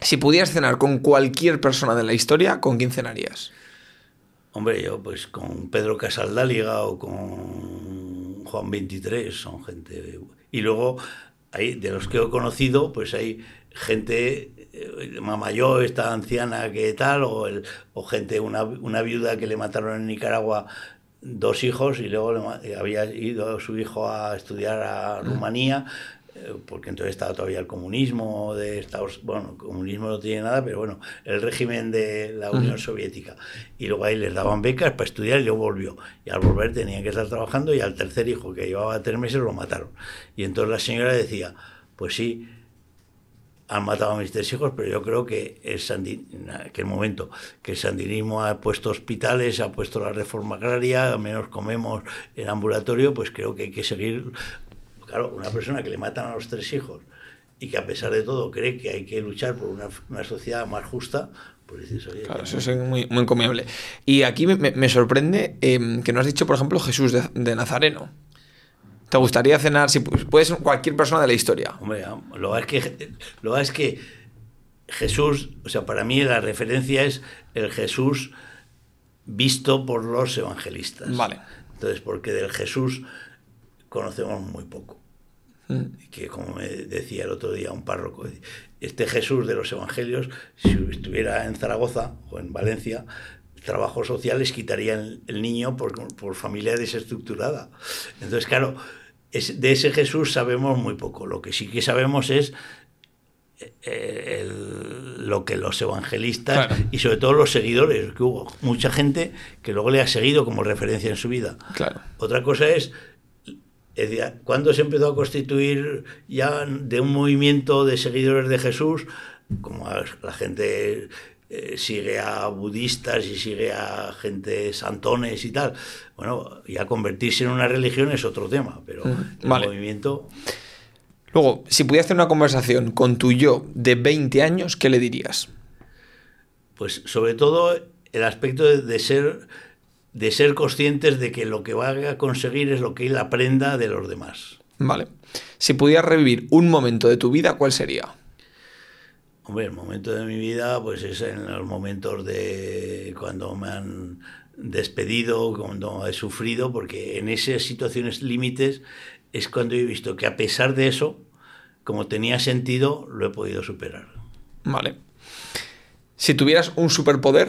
Si pudieras cenar con cualquier persona de la historia, ¿con quién cenarías? Hombre, yo pues con Pedro Casaldáliga o con Juan 23, son gente... Y luego, hay, de los que he conocido, pues hay gente, eh, mamá yo, esta anciana que tal, o, el, o gente, una, una viuda que le mataron en Nicaragua dos hijos y luego había ido su hijo a estudiar a Rumanía porque entonces estaba todavía el comunismo de Estados bueno, el comunismo no tiene nada, pero bueno, el régimen de la Unión Soviética. Y luego ahí les daban becas para estudiar y luego volvió. Y al volver tenían que estar trabajando y al tercer hijo, que llevaba tres meses, lo mataron. Y entonces la señora decía, pues sí, han matado a mis tres hijos, pero yo creo que el, en aquel momento que el sandinismo ha puesto hospitales, ha puesto la reforma agraria, menos comemos en ambulatorio, pues creo que hay que seguir Claro, una persona que le matan a los tres hijos y que a pesar de todo cree que hay que luchar por una, sociedad más justa, pues dices, oye, claro, eso es muy, muy encomiable. Y aquí me, sorprende em, que no has dicho, por ejemplo, Jesús de, Nazareno. ¿Te gustaría cenar, si puedes, cualquier persona de la historia? Hombre, lo es que, lo es que Jesús, o sea, para mí la referencia es el Jesús visto por los evangelistas. Vale. Entonces, porque del Jesús conocemos muy poco. Que como me decía el otro día un párroco, este Jesús de los Evangelios, si estuviera en Zaragoza o en Valencia, trabajo social les quitaría el, niño por, por, familia desestructurada. Entonces, claro, de ese Jesús sabemos muy poco. Lo que sí que sabemos es eh, lo que los evangelistas y sobre todo los seguidores, que hubo mucha gente que luego le ha seguido como referencia en su vida. Claro. Otra cosa es cuando se empezó a constituir ya de un movimiento de seguidores de Jesús, como la gente eh, sigue a budistas y sigue a gente santones y tal, bueno, ya convertirse en una religión es otro tema, pero el movimiento... Luego, si pudieras hacer una conversación con tu yo de 20 años, ¿qué le dirías? Pues sobre todo el aspecto de ser de ser conscientes de que lo que va a conseguir es lo que él aprenda de los demás. Vale. Si pudieras revivir un momento de tu vida, ¿cuál sería? Hombre, el momento de mi vida, pues es en los momentos de cuando me han despedido, cuando he sufrido, porque en esas situaciones límites es cuando he visto que a pesar de eso, como tenía sentido, lo he podido superar. Vale. Si tuvieras un superpoder,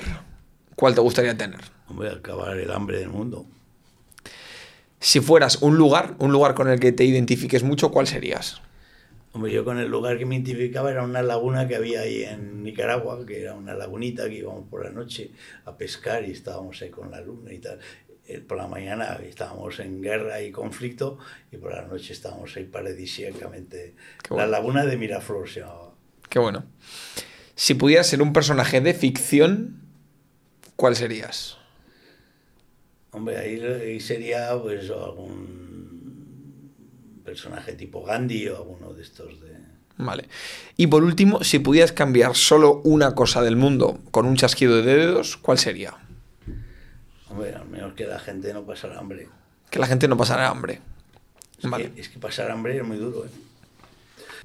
¿cuál te gustaría tener? Voy a acabar el hambre del mundo. Si fueras un lugar, un lugar con el que te identifiques mucho, ¿cuál serías? Hombre, yo con el lugar que me identificaba era una laguna que había ahí en Nicaragua, que era una lagunita que íbamos por la noche a pescar y estábamos ahí con la luna y tal. Eh, por la mañana estábamos en guerra y conflicto y por la noche estábamos ahí paradisíacamente. La laguna de Miraflor se llamaba. Qué bueno. Si pudieras ser un personaje de ficción, ¿cuál serías? Hombre, ahí, sería pues algún personaje tipo Gandhi o alguno de estos de... Vale. Y por último, si pudieras cambiar solo una cosa del mundo con un chasquido de dedos, ¿cuál sería? Hombre, al menos que la gente no pasara hambre. Que la gente no pasara hambre. Es, vale. que, es que pasar hambre es muy duro. ¿eh?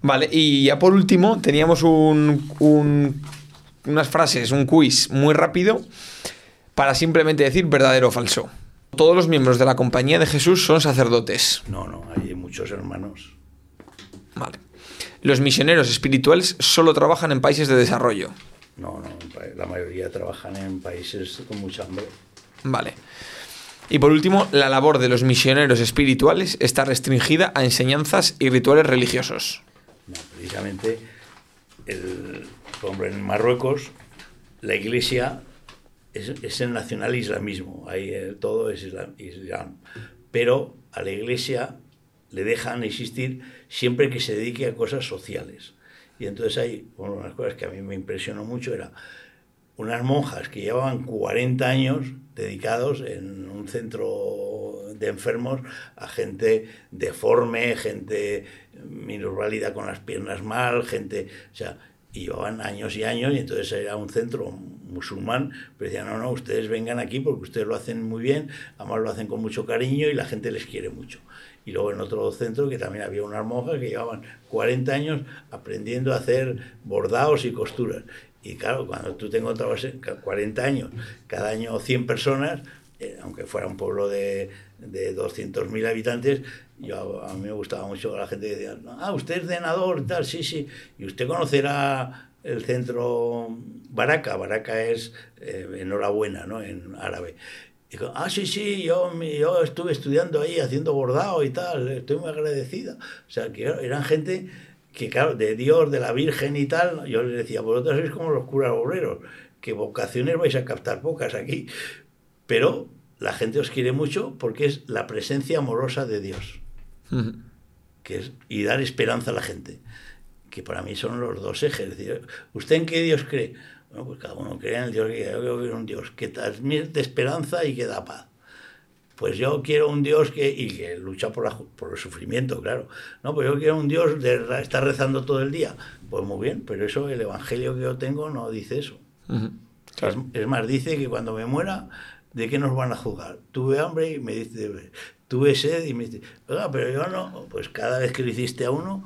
Vale, y ya por último teníamos un, un, unas frases, un quiz muy rápido para simplemente decir verdadero o falso. Todos los miembros de la compañía de Jesús son sacerdotes. No, no, hay muchos hermanos. Vale. Los misioneros espirituales solo trabajan en países de desarrollo. No, no, la mayoría trabajan en países con mucha hambre. Vale. Y por último, la labor de los misioneros espirituales está restringida a enseñanzas y rituales religiosos. precisamente, el, hombre, en Marruecos, la iglesia es, el nacional islamismo, ahí eh, todo es islam, Pero a la iglesia le dejan existir siempre que se dedique a cosas sociales. Y entonces hay, una de las cosas que a mí me impresionó mucho era unas monjas que llevaban 40 años dedicados en un centro de enfermos a gente deforme, gente minusválida con las piernas mal, gente, o sea, y llevaban años y años y entonces era un centro musulmán, pero decían, no, no, ustedes vengan aquí porque ustedes lo hacen muy bien, además lo hacen con mucho cariño y la gente les quiere mucho. Y luego en otro centro que también había unas monjas que llevaban 40 años aprendiendo a hacer bordados y costuras. Y claro, cuando tú te encontrabas 40 años, cada año 100 personas, eh, aunque fuera un pueblo de, de 200.000 habitantes, yo, a mí me gustaba mucho la gente decía, ah, usted es denador y tal, sí, sí, y usted conocerá el centro Baraka, Baraka es eh, enhorabuena, ¿no? En árabe. Y digo, ah, sí, sí, yo, yo estuve estudiando ahí haciendo bordado y tal, estoy muy agradecida. O sea, que eran gente que, claro, de Dios, de la Virgen y tal, yo les decía, vosotros sois como los curas obreros, que vocaciones vais a captar pocas aquí. Pero la gente os quiere mucho porque es la presencia amorosa de Dios. que es, y dar esperanza a la gente. Que para mí son los dos ejes. ¿usted en qué Dios cree? Bueno, pues cada uno cree en el Dios que yo quiero un Dios que transmite esperanza y que da paz. Pues yo quiero un Dios que, y que lucha por, la, por el sufrimiento, claro. No, pues yo quiero un Dios de estar rezando todo el día. Pues muy bien, pero eso, el evangelio que yo tengo no dice eso. es, más, dice que cuando me muera, ¿de qué nos van a juzgar? Tuve hambre y me dice, tuve sed y me dice, pero yo no. Pues cada vez que lo hiciste a uno,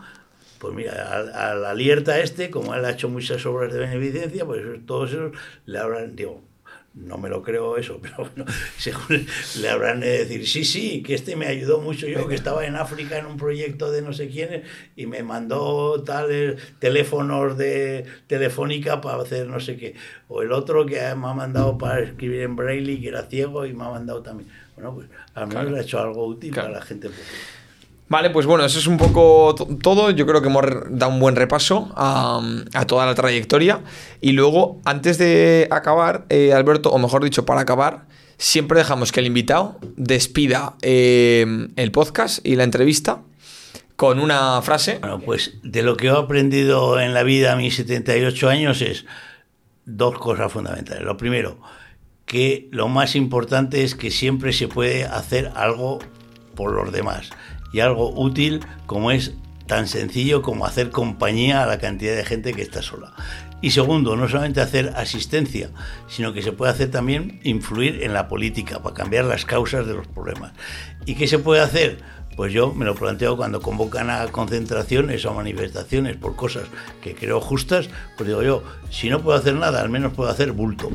pues mira, al, alerta este, como él ha hecho muchas obras de beneficencia, pues todos esos le habrán, digo, no me lo creo eso, pero bueno, según le habrán de decir, sí, sí, que este me ayudó mucho yo, que estaba en África en un proyecto de no sé quién y me mandó tales teléfonos de telefónica para hacer no sé qué. O el otro que me ha mandado para escribir en braille, que era ciego y me ha mandado también. Bueno, pues al menos le ha hecho algo útil para la gente. Vale, pues bueno, eso es un poco todo. Yo creo que hemos dado un buen repaso a, toda la trayectoria. Y luego, antes de acabar, eh, Alberto, o mejor dicho, para acabar, siempre dejamos que el invitado despida eh, el podcast y la entrevista con una frase. Bueno, pues de lo que he aprendido en la vida a mis 78 años es dos cosas fundamentales. Lo primero, que lo más importante es que siempre se puede hacer algo por los demás y algo útil como es tan sencillo como hacer compañía a la cantidad de gente que está sola. Y segundo, no solamente hacer asistencia, sino que se puede hacer también influir en la política para cambiar las causas de los problemas. ¿Y qué se puede hacer? Pues yo me lo planteo cuando convocan a concentraciones o manifestaciones por cosas que creo justas, pues digo yo, si no puedo hacer nada, al menos puedo hacer bulto.